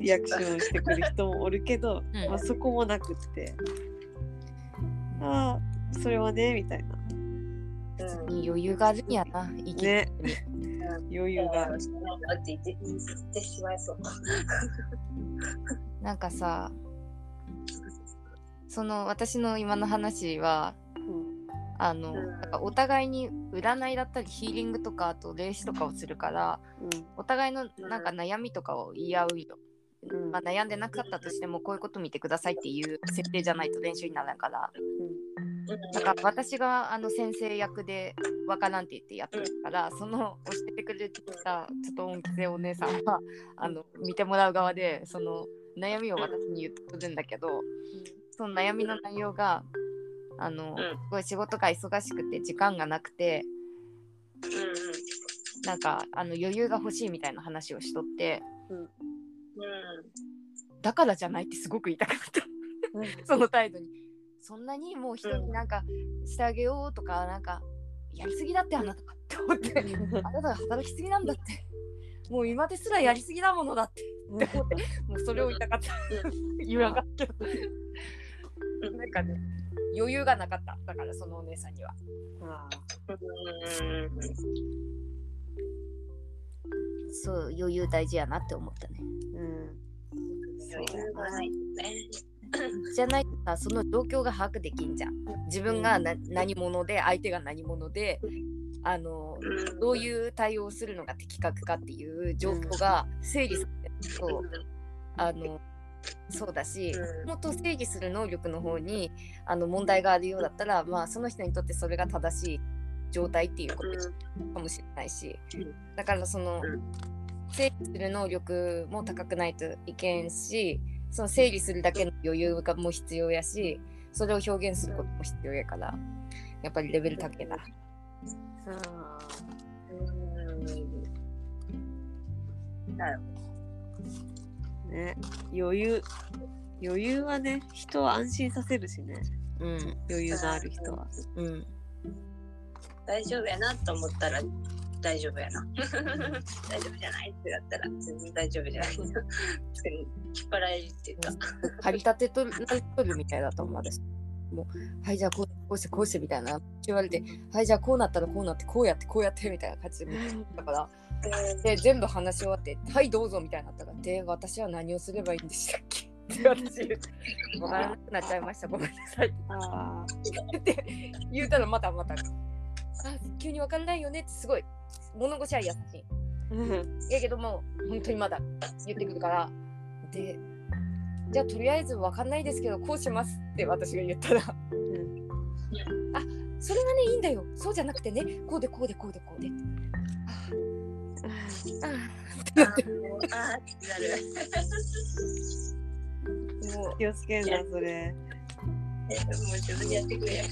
リアクションをしてくる人もおるけど、うん。まあ、そこもなくって「ああそれはね」みたいなうん。あ余裕があるんやな生きね。るに。余裕がうん。知らないのって言って言ってしまいそう。なんかさその私の今の話はうん。あの、うん。なんかお互いに占いだったりヒーリングとかあと霊視とかをするからうん。お互いのなんか悩みとかを言い合うよ。うん。まあ、悩んでなかったとしてもこういうこと見てくださいっていう設定じゃないと練習にならんからだから私があの先生役でわからんって言ってやってるから、その教えてくれてたちょっと恩着せお姉さんはあの見てもらう側でその悩みを私に言ってくるんだけどその悩みの内容があの、ん。すごい仕事が忙しくて時間がなくてうなんかあの余裕が欲しいみたいな話をしとってうん。だからじゃないってすごく言いたかった。その態度に。そんなにもう人になんかしてあげようとかなんかやりすぎだってあなたって思ってあなたが働きすぎなんだって。もう今ですらやりすぎなものだって。って思ってもうそれを言いたかった。言わなかったけどなんかね余裕がなかった。だからそのお姉さんには。そう余裕大事やなって思ったね。ーうん。そう余裕がない。じゃないとさその状況が把握できんじゃん。自分がな何者で相手が何者であのうんどういう対応をするのが的確かっていう状況が整理されるとあのそうだしうんもっと整理する能力の方にあの問題があるようだったら、まあ、その人にとってそれが正しい状態っていうことかもしれないしうんだからそのうん。整理する能力も高くないといけんしその整理するだけの余裕がも必要やしそれを表現することも必要やからやっぱりレベル高いな。あうん。なるーね余裕余裕はね人を安心させるしね。うん。余裕のある人は。うん。大丈夫やなと思ったら大丈夫やな。大丈夫じゃない？ってなったら全然大丈夫じゃない。引っ張られるっていうか。張り立てとるとるみたいだと思う私。もうはいじゃあこうこうしてこうしてみたいな。言われてはいじゃあこうなったらこうなってこうやってこうやってみたいな感じでだからで全部話し終わってはいどうぞみたいになったらで私は何をすればいいんでしたっけって私言って分からなくなっちゃいました。ごめんなさい。あ って言うたらまたまたあ急に分からないよねってすごい物腰は優しい。ーやけども本当にまだ言ってくるから。でじゃあとりあえず分かんないですけどこうしますって私が言ったら。あそれはねいいんだよ。そうじゃなくてね。こうでこうでこうでこうでああああってなる。もう。気をつけんなそれ。えもう自分でやってくれ。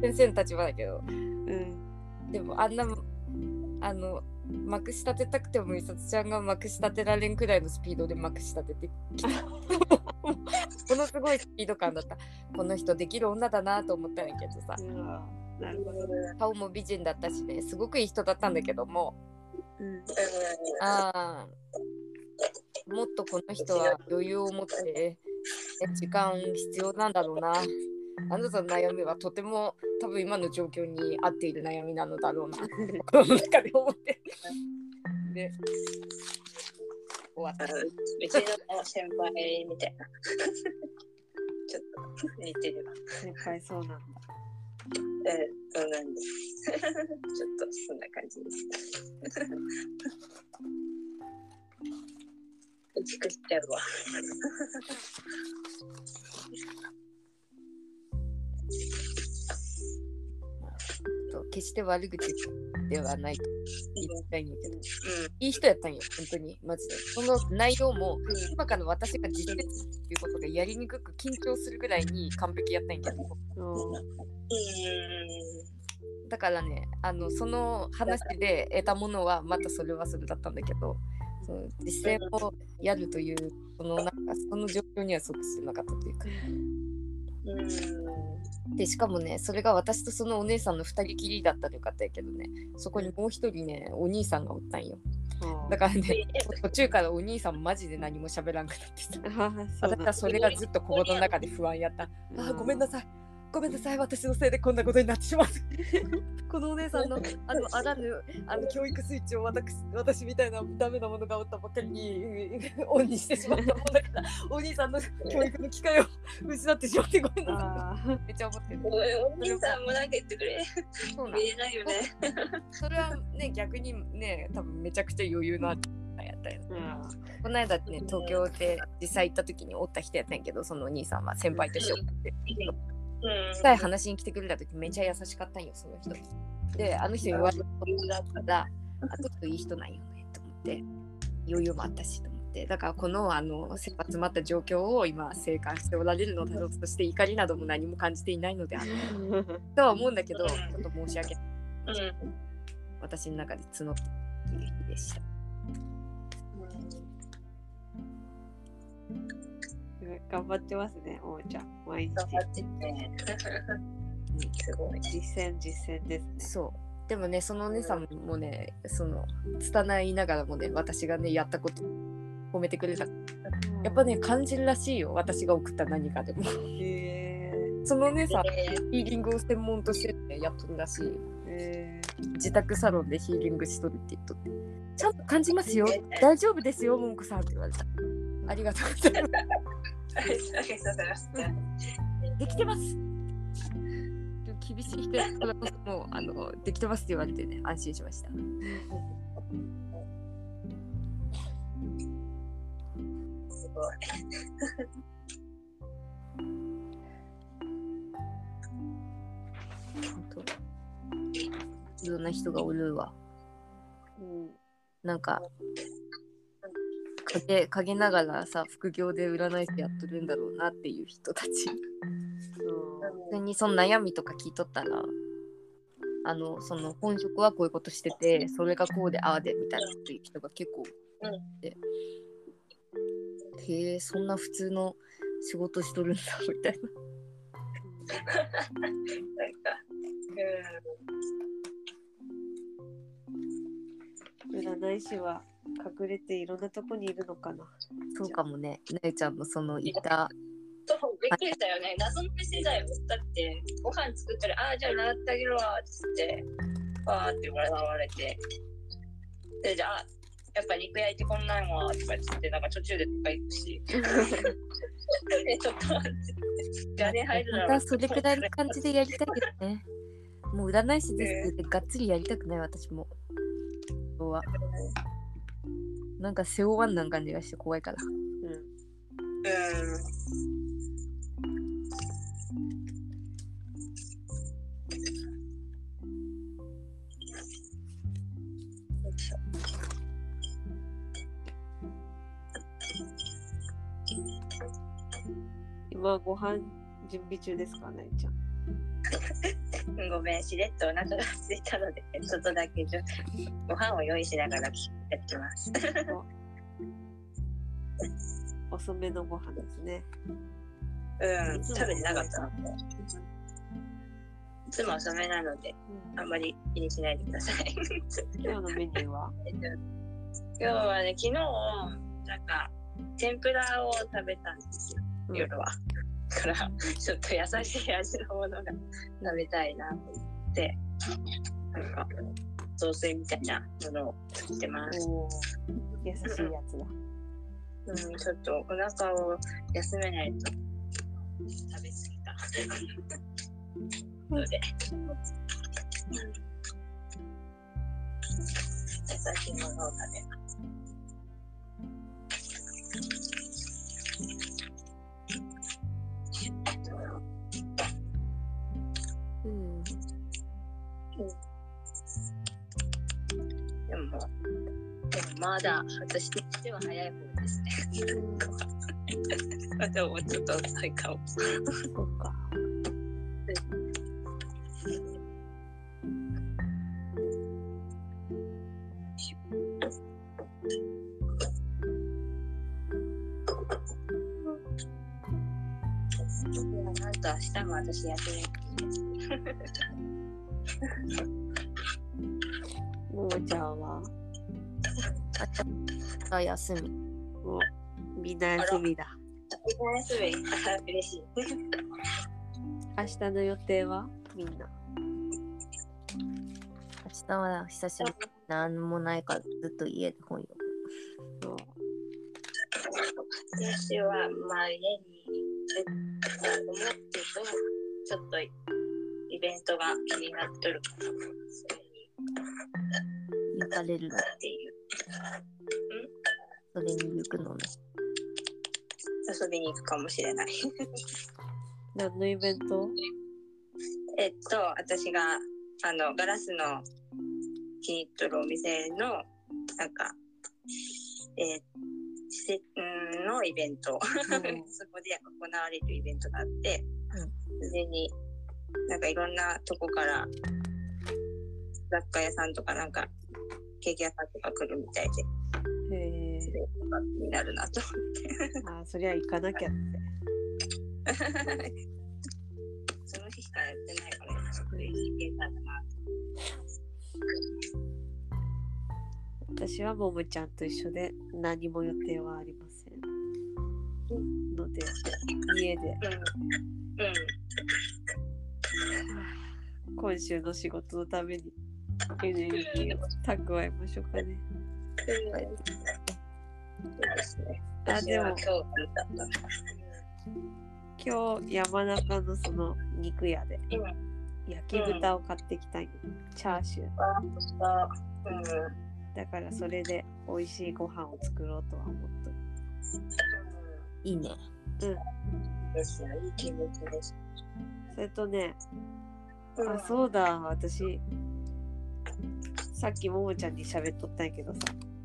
先生の立場だけどうん。でもあんなあのまくし立てたくてもみさつちゃんがまくし立てられんくらいのスピードでまくし立ててきた。ものすごいスピード感だった。この人できる女だなと思ったんやけどさ。うんなるほど顔も美人だったしね。すごくいい人だったんだけども。うん。あー。もっとこの人は余裕を持ってえ時間必要なんだろうなあなたの悩みはとても多分今の状況に合っている悩みなのだろうなって心の中で思ってで終わったうちの先輩みたいな。ちょっと似てるわ。先輩そうなんだえそうなんです。ちょっとそんな感じです。打ち消しちゃうわ。と決して悪口ではないと言いたいんだけどういい人やったんよ本当にマジでその内容も今から私が実践っていうことがやりにくく緊張するぐらいに完璧やったんやけどうんん。だからねあのその話で得たものはまたそれはそれだったんだけどその実践をやるというそのなんかその状況には即してなかったというか。でしかもねそれが私とそのお姉さんの2人きりだったらよかったんやけどねそこにもう一人ねお兄さんがおったんよ。だからね途中からお兄さんマジで何も喋らんくなってさ私はそれがずっと心の中で不安やった。あーごめんなさい。ごめんなさい。私のせいでこんなことになってしまう。このお姉さんのあのあらぬあの教育スイッチを私私みたいなダメなものがおったばっかりにオンにしてしまったもんだから、お兄さんの教育の機会を失ってしまってごめんなさい。めっちゃ思ってる。お兄さんもなんか言ってくれ。そうなん言えないよね。それはね逆にね多分めちゃくちゃ余裕のあるやったよ。うんこの間ね、東京で実際行った時におった人やったんやけど、そのお兄さんは先輩と一緒って。うん。一回話に来てくれた時めっちゃ優しかったんよ、その人。で、あの人に言われたことだったら、あと人いい人なんよねと思って、余裕もあったしと思って。だからこのあの切羽詰まった状況を今静観しておられるのだろうとして怒りなども何も感じていないのである とは思うんだけど、ちょっと申し訳ない。うん。私の中で募っている日でした。頑張ってますね、おーちゃん。毎日。頑張ってて。すごい。実践、実践ですね。そう。でもね、そのお姉さんもね、その、拙いながらもね、私がね、やったこと褒めてくれた。やっぱね、感じるらしいよ、私が送った何かでも。へそのお姉さん、えヒーリングを専門として、ね、やっとるらしい自宅サロンでヒーリングしとるって言っとって。ちゃんと感じますよ。大丈夫ですよ、もんこさんって言われた。ありがとうございます。ありがとうございます。できてます。厳しい人やからこそもうあのできてますって言われてね安心しました。すごい。いろんな人がおるわ。うん。なんか陰陰ながらさ副業で占い師やっとるんだろうなっていう人たち。普通にその悩みとか聞いとったらあのその本職はこういうことしててそれがこうでああでみたいなっていう人が結構いて、へえそんな普通の仕事しとるんだみたいな。なんか、占い師は隠れていろんなとこにいるのかな。そうかもね。なゆちゃんのそのいたそう、びっくりしたよね。謎の店だよ。だって、ご飯作ったら、ああ、じゃあ習ってあげるわ、っつって、わーって笑われて。で、じゃあ、やっぱ肉焼いてこんなんわ、とかつって、なんか途中でとか行くし。え、ちょっと待って。じゃあね、入るなまたそれくらいの感じでやりたいですね。もう占い師ですってがっつりやりたくない私も。今日は。なんか背負わんなん感じがして怖いから。うん。うん。今ご飯準備中ですか、なゆちゃん。ごめん、しれっとお腹が空いたので、ちょっとだけご飯を用意しながらやってます。遅めのご飯ですね。うん、食べてなかったので。いつも遅めなので、あんまり気にしないでください。今日のメニューは？今日はね、昨日、なんか、天ぷらを食べたんですよ、うん夜は。だから、ちょっと優しい味のものが食べたいなと思って、なんか、雑炊みたいなものを作ってます。優しいやつだ。うん、ちょっとお腹を休めないと食べ過ぎた ので、優しいものを食べます。まだ私としては早い方ですね。でもちょっと遅いかも。そうか。なんと明日も私休み。ももちゃんは？あ休み。みんな休みだ。休み、あ嬉しい。明日の予定は？みんな。明日は久しぶりに何もないからずっと家で本読そう私はまあ家に思ってるとちょっとイベントが気になっとるからそれにむ。行かれる。っていう。それに行くのね。遊びに行くかもしれない。何のイベント？えっと、私が、あの、ガラスの気に入っとるお店の、なんか、えー施設うんのイベント、ん そこで行われるイベントがあって、それに、なんかいろんなとこから、雑貨屋さんとかなんか、ケーキ屋さんとか来るみたいで、へえになるなと思って。あーそりゃ行かなきゃって。その日しかやってないから、それいいイベントだな私はももちゃんと一緒で何も予定はありません。ので家で。うん。うん。今週の仕事のためにエネルギーを蓄えましょうかねそうですね。あでも今日山中のその肉屋でうん。焼き豚を買ってきたんよチャーシューうん。だからそれで美味しいご飯を作ろうとは思っとるいいね。ですよ。いい気持ちです。それとねうんあそうだ私さっきももちゃんに喋っとったんやけどさ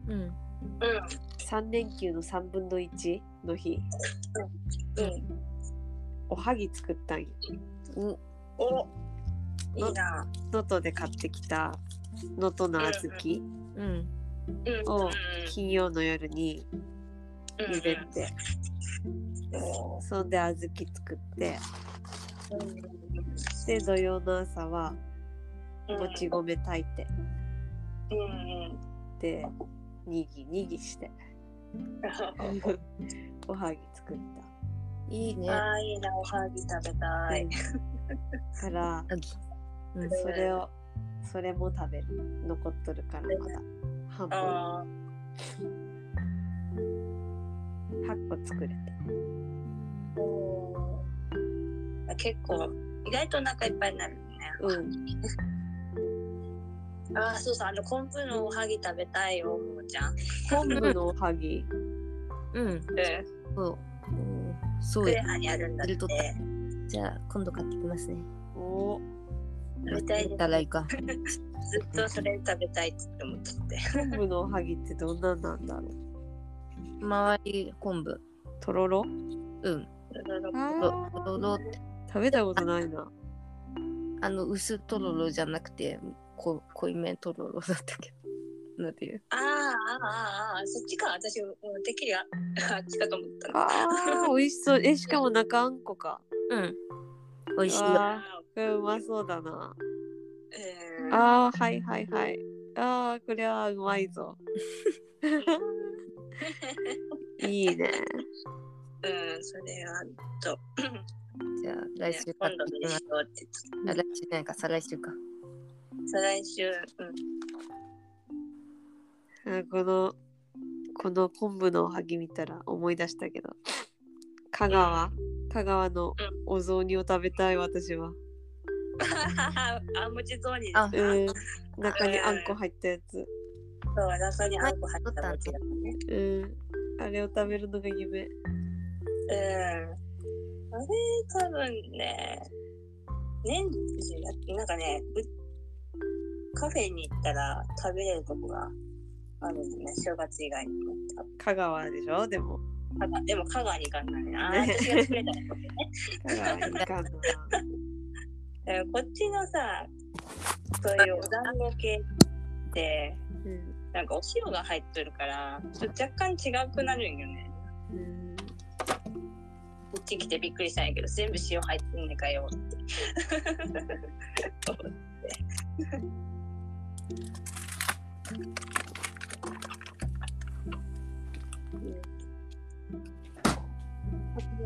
うん。うん。3連休の3分の1の日うん。おはぎ作ったんよおおいいな。能登で買ってきた能登の小豆うん。うん。を金曜の夜にうん茹でてうんそんで小豆作ってうんで土曜の朝はうんもち米炊いてうんでにぎにぎして おはぎ作ったいいね。ああ、いいな。おはぎ食べたい。からうん。それをそれも食べる残っとるからまだ半分あ8個作れたーおー結構、意外とお腹いっぱいになるね。うんああ、そうそう。あの、昆布のおはぎ食べたいよ、ももちゃん。昆布のおはぎうん。うん。そう。うんそうや。クレハにあるんだって。じゃあ、今度買ってきますね。お食べたいたらいいか。す。ずっとそれ食べたいって思ってて。昆布のおはぎってどんなんなんだろう周り昆布。とろろ？うん。あとろろって。食べたことないなあの、薄とろろじゃなくて、こ濃いめとろろだったけど。なんていう？あーあー、あーあー、そっちか。私、もうてっきりああっちかと思ったの。あー美味しそうえしかも中あんこかうん。美味しいよ。あうまそうだなうんあーはいはいはいあーこれはうまいぞいいねうん、それは、と、じゃあ、来週買ってきます。今度にしようって言ってあ、来週なんか、再来週か。再来週、うん。あこのこの昆布のおはぎ見たら思い出したけど。香川？香川のお雑煮を食べたい私は。あ、もち雑煮ですあかうん。中にあんこ入ったやつ。そう、中にあんこ入った餅だね。うん。あれを食べるのが夢。うん。あれ、多分ね、年中なんかね、うカフェに行ったら食べれるとこがあるんだね、正月以外に香川でしょ？でも。でも香川に行かないな。ね。私が作れた らこっちのさ、そういうお団子系って、うん。なんかお塩が入っとるから、ちょっと若干違くなるんよね。うん。こっち来てびっくりしたんやけど、全部塩入ってんねかよって。も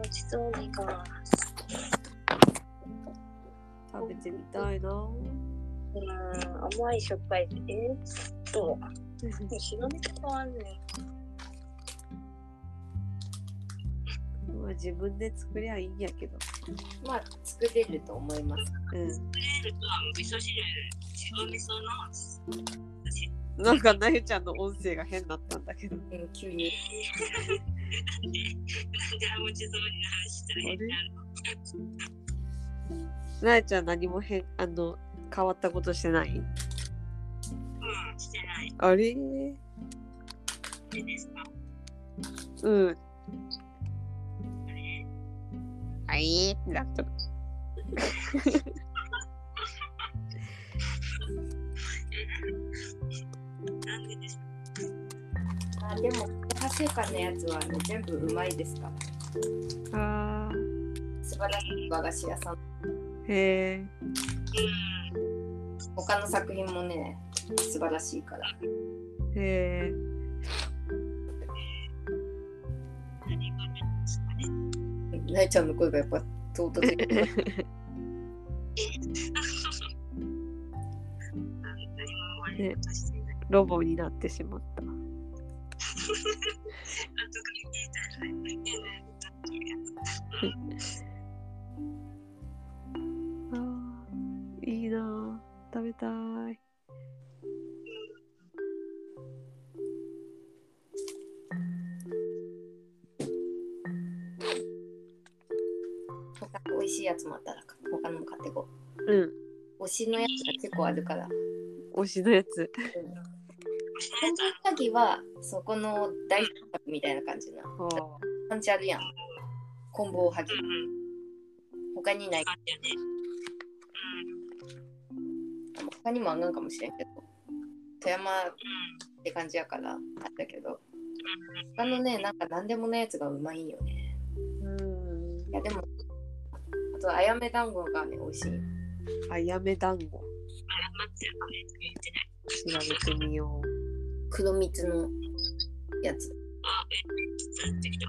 ちそう。食べてみたいなうん、甘いしょっぱい。えー、っと、白身とかあんねん。まあ自分で作りゃいいんやけどまあ、作れると思います。うん味噌汁、白味噌のなんかなゆちゃんの音声が変だったんだけど。うん、急に。なんであ文字通りの話したら変になるのなゆちゃん何も変あの変わったことしてない？うん、してない。あれ？うん。はいってなった。あ、でも、達成感のやつは、ね、全部うまいですから。あ素晴らしい和菓子屋さん。ーへえ。他の作品もね、素晴らしいから。へえ。なえちゃんの声がやっぱ唐突に。何も悪いことしてない。ロボになってしまった。あーいいなあ食べたい。他美味しいやつもあったら他のも買ってこうん。う。推しのやつが結構あるから。推しのやつ。コンビハギはそこの大作みたいな感じな。はパンチあるやん。コンボハギう。んうん。他にない。他にもあるのかもしれんけど。富山っうん。て感じやからあったけど。他のね、なんか何でもないやつがうまいんよね。うんい。やでも、あと、あやめ団子がね、美味しい。あやめ団子。調べてみよう。黒蜜のやつ。あ、え、伝ってきた。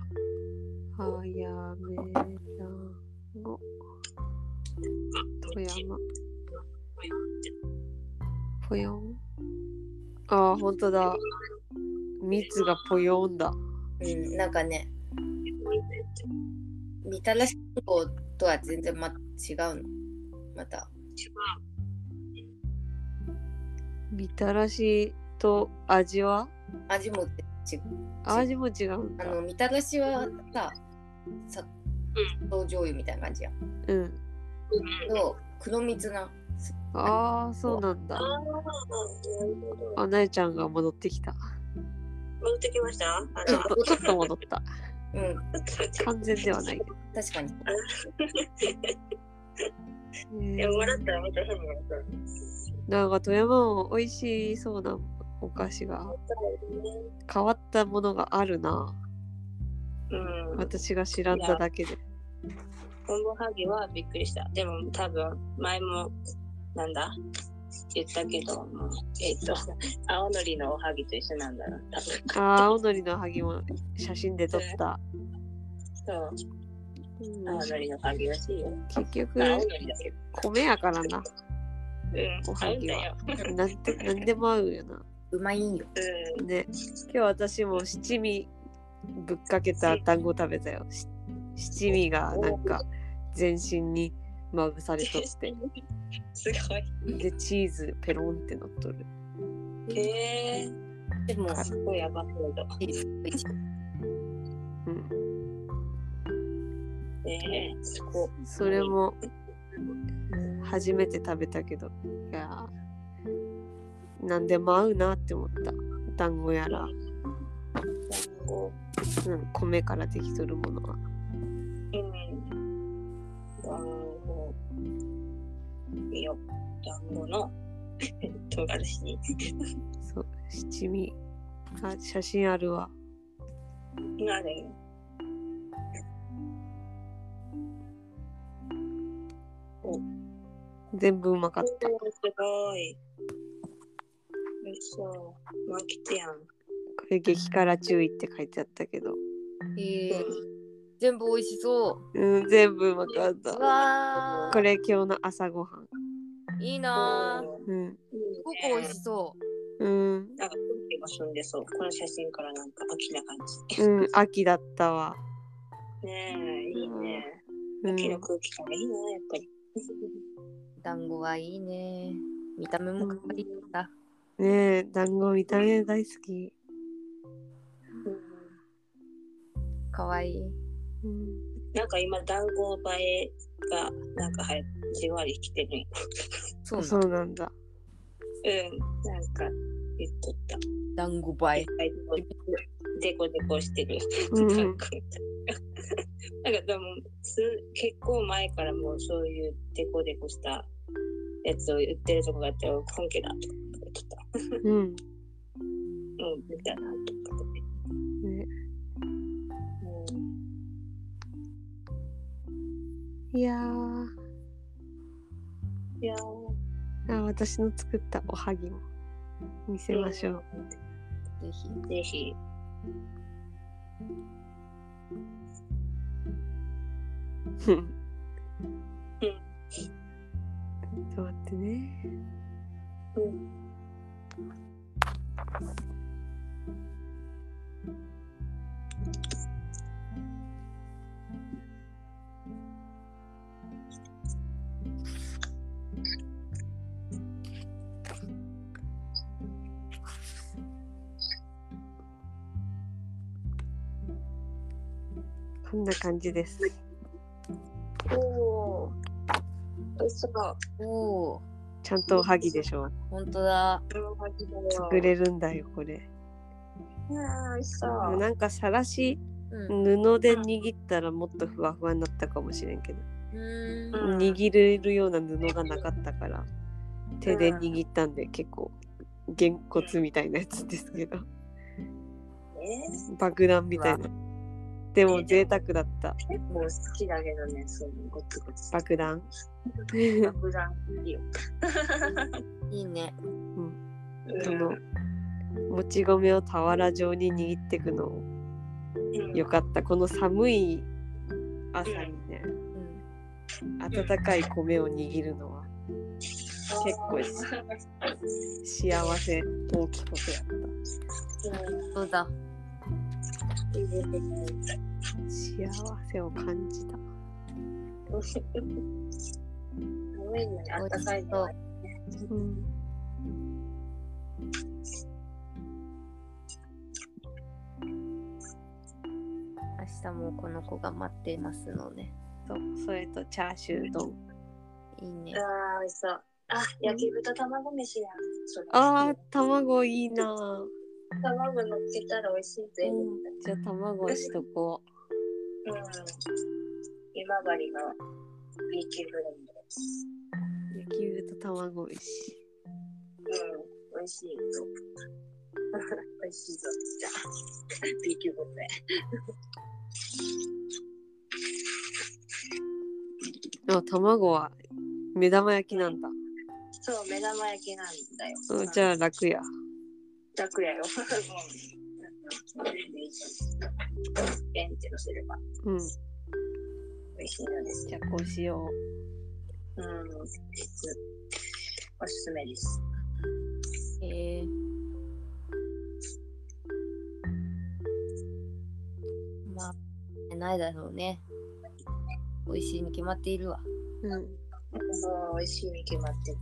はやめ団子。富山。ぽよん。ああ、ほんとだ。蜜がぽよんだ。うん、なんかね、みたらし団子とは全然、ま、違うの。また。みたらしと味は？味も違う。味も違うんだ。あの、みたらしはさ、砂糖醤油みたいな感じやん。うん。と、黒蜜な。ああ、そうなんだあ。あ、なるほど。あ、なえちゃんが戻ってきた。戻ってきました？あの、ちょっと、ちょっと戻った。うん、完全ではないけど。確かに。え でもー笑ったらまた変になるから。なんか富山も美味しそうなお菓子が変わったものがあるな。うん。私が知らんだだけで。コンボハギはびっくりした。でも多分前もなんだ？言ったけど、えっ、と、青のりのおはぎと一緒なんだな、多分。あー青のりのハギも写真で撮った。そう、うん青のりのおはぎらしいよ。結局。米やからな。うん、おはぎは。なんてなんでも合うよな。うまいんよ。うん。ね。今日私も七味ぶっかけた団子食べたよ。し七味がなんか全身にまぶされとって。すごい。で、チーズペロンって乗っとる。へえでも、ー、すごいやばそうだ。うん。えー、すごい。それも初めて食べたけど、いやー、なんでも合うなって思った。団子やら、こうん、米からできとるものは。う、うん。団子。いいよ。団子の唐辛子に。そう、七味。あ、写真あるわ。なる全部うまかっすごい。美味しそう。満喫やん。た。これ激辛注意って書いてあったけど。えー、全部美味しそうん、全部うまかっう。たう。わこれ今日の朝ごはん。ー、いいなー。うん。すごく美味しそうん。なんか空気が澄んでそう。この写真からなんか秋な感じ。うん、秋だったわ。ねえ、いいね。うん、秋の空気感がいいな、やっぱり。う。団子はいいね。見た目も可愛いんだ。ねえ、団子見た目大好き。かわいい。うん。なんか今、団子映えが、なんかはやじわり来てるそうそうなんだ。うん、なんか言っとった。団子映え。デコデコしてる。うんなんかなんかでもす結構前からもうそういうデコデコしたやつを売ってるとこがあって本家だとか言ってた。うん。うん、見たなとかって。ね、うん、いやーいやーあ、私の作ったおはぎも見せましょう。ぜひ。ぜひ。ちょっと待ってね。うんこんな感じです。おお。美味しそう。おお、ちゃんとおはぎでしょ。ほんとだ。作れるんだよ、これ。うん。なんかさらしうん。布で握ったらもっとふわふわになったかもしれんけど、うーん。うん握れるような布がなかったから手で握ったんで結構げんこつみたいなやつですけどえ爆弾みたいなでも贅沢だった。結構好きだけどね、そういうゴツゴツ。爆弾。爆弾いいよ。いいね。そのもち米を俵状に握っていくの。うん。よかった。この寒い朝にね。うん。温かい米を握るのは。結構幸せ大きいことやっそうだ。幸せを感じた。寒いのにあったかいうん。明日もこの子が待ってますので。そうそれとチャーシュー丼。いいね。あー、美味しそう。あ、焼き豚卵飯や。あー卵いいなぁ、卵乗っけたら美味しいぜ。うん、じゃあ卵しとこうん。今治の B 級ブレンドです。う焼き豚卵飯うん。美味しいぞ。美味しいぞ。じゃあ、B 級ブレンあ卵は目玉焼きなんだ、ド。そう、目玉焼きなんだよ。うん、じゃあ楽や楽やよ。うん。ペンって乗せればうん美味しいのです。じゃあこうしようん。実おすすめです。えー。まあ、ないだろうね。美味しいに決まっているわ。ううんもう美味しいに決まってる。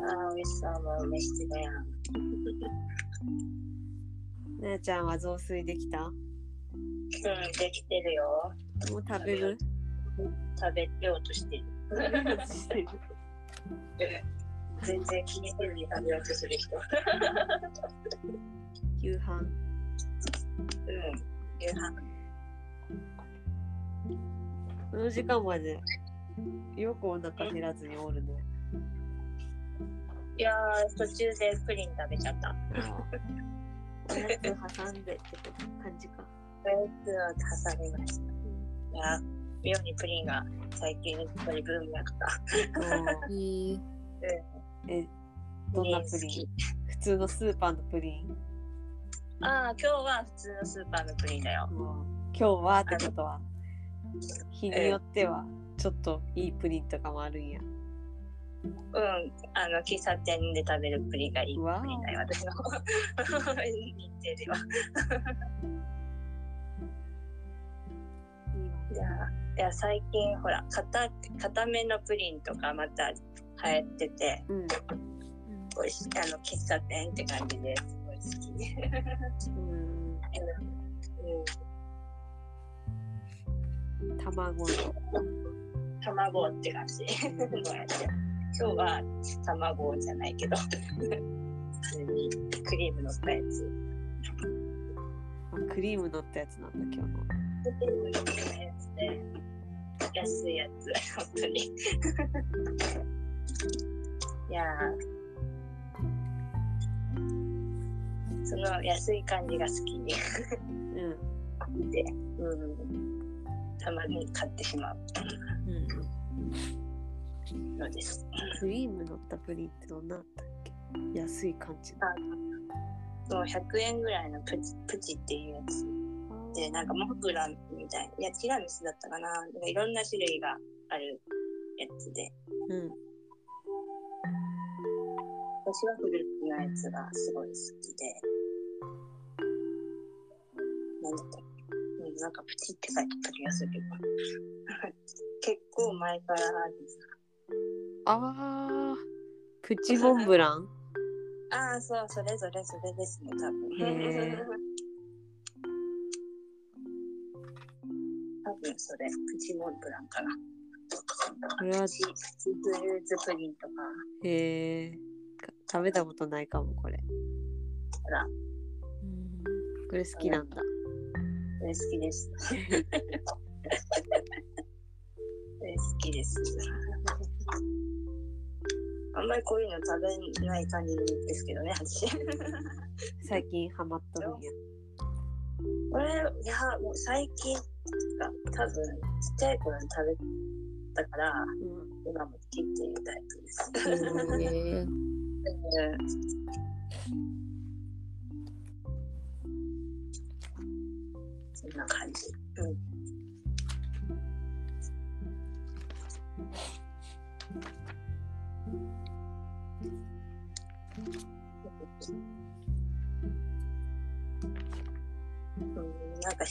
ああ、美味しそう。もう飯つだやん。なやちゃんは雑炊できた？もうん、できてるよ。う食べる食べようとしてる。全然気にせずに食べようとする人。夕飯うん。夕飯。この時間までよくお腹減らずにおるねいやー、途中でプリン食べちゃった。おやつ挟んでって感じか。おやつを挟みました。いやー、妙にプリンが最近やっぱりブームやった。えー、えどんなプリン？普通のスーパーのプリン？ああ、今日は普通のスーパーのプリンだよ。今日はってことは？日によってはちょっといいプリンとかもあるんやうん、あの、喫茶店で食べるプリンがいいわプリンだよ、私の認定では。いや、いや最近ほら、硬、硬めのプリンとかまた流流行ってて、うん。おいしあの喫茶店って感じですごい好き。うん。うん卵の。卵って感じ。今日は卵じゃないけど、普通にクリーム乗ったやつ。あクリーム乗ったやつなんだ、今日の。クリーム乗ったやつで、安いやつ、本当に。いやーその安い感じが好きうん。で、うん、たまに買ってしまううん。のです。クリーム乗ったプリンってどんなっけ安い感じの。その100円ぐらいのプチプチっていうやつで、なんかモンブランみたいな、いや、ティラミスだったかな。なんかいろんな種類があるやつで、うん。私はフルーツのやつがすごい好きで、なんだったっけ？うんなんかプチって書いてあった気がするけど、結構前からです。あー、プチモンブラン？ああ、そう、それぞれそれですね、多分。多分それ、プチモンブランかな。これはプチフルーツプリンとか、へえ食べたことないかも、これ。ほら、これ好きなんだ。これ好きです。これ好きです。あんまりこういうの食べない感じですけどね、私。最近ハマっとるんや。これ、いや、もう最近か、多分ちっちゃい頃に食べたから、うん。今も好きっていうタイプです。へえ うんそんな感じ。うん。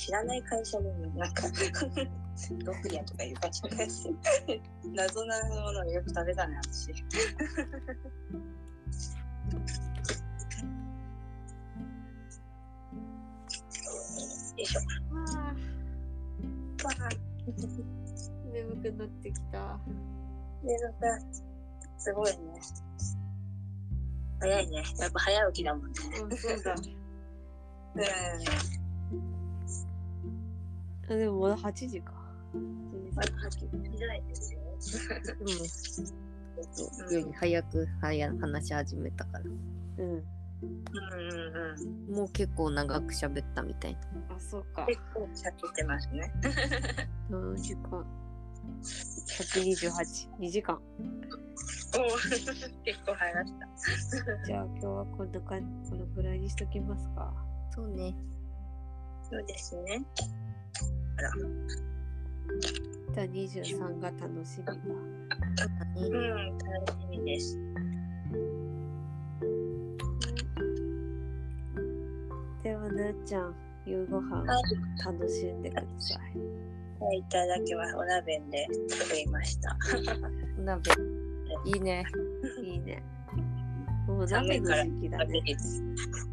知らない会社でもなんかドクリアとかいう会社です謎なものをよく食べたね私。よいしょ。あわあー。眠くなってきた。でなんかすごいね。早いね。やっぱ早起きだもんね。うん、そうだ。うん。あでもまだ8時か。まだ早いですようんより早く早話し始めたからうん。うんうんうんもう結構長く喋ったみたいなあ、そうか。結構喋ってますね何時間 ?128。2時間。お結構話したじゃあ今日はこんな感じ、このくらいにしときますか。そうねそうですねあら。じゃあ23が楽しみだ。そうん楽しみです。ではなっちゃん、夕ご飯はい楽しんでください。はいいただきます。お鍋で作りました。お鍋。いいね。いいね。もう鍋の時期だね。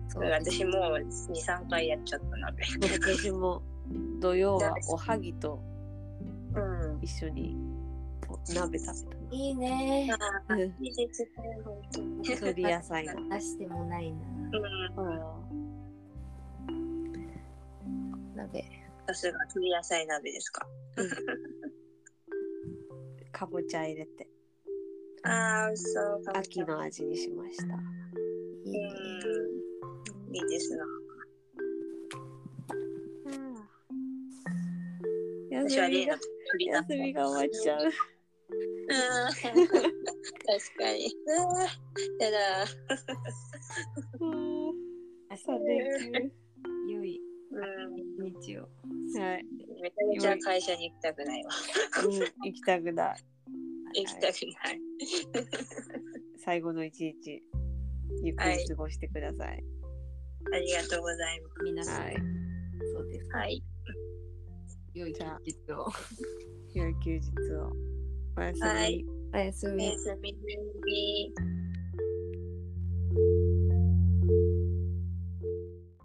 そう私もう23回やっちゃった鍋。私も土曜はおはぎとうん。一緒にお鍋食べたの。いいね。いいですね本当に。鶏野菜の。出してもないな。うん。あ鍋。さすが鶏野菜鍋ですか？ーかぼちゃ入れて。ああそう秋の味にしました。いいね。うん。いいですな休みが鶏休みが終わっちゃう。うん確かにやだ うん三連良いうん日曜休。はい。めちゃめちゃ会社に行きたくないわうん、行きたくない。行きたくない最後の一日、ゆっくり過ごしてください。ありがとうございま皆さん、はい。そうですすはい良い休日を良い休日を。おやすみ。はいおやすみおやすみ。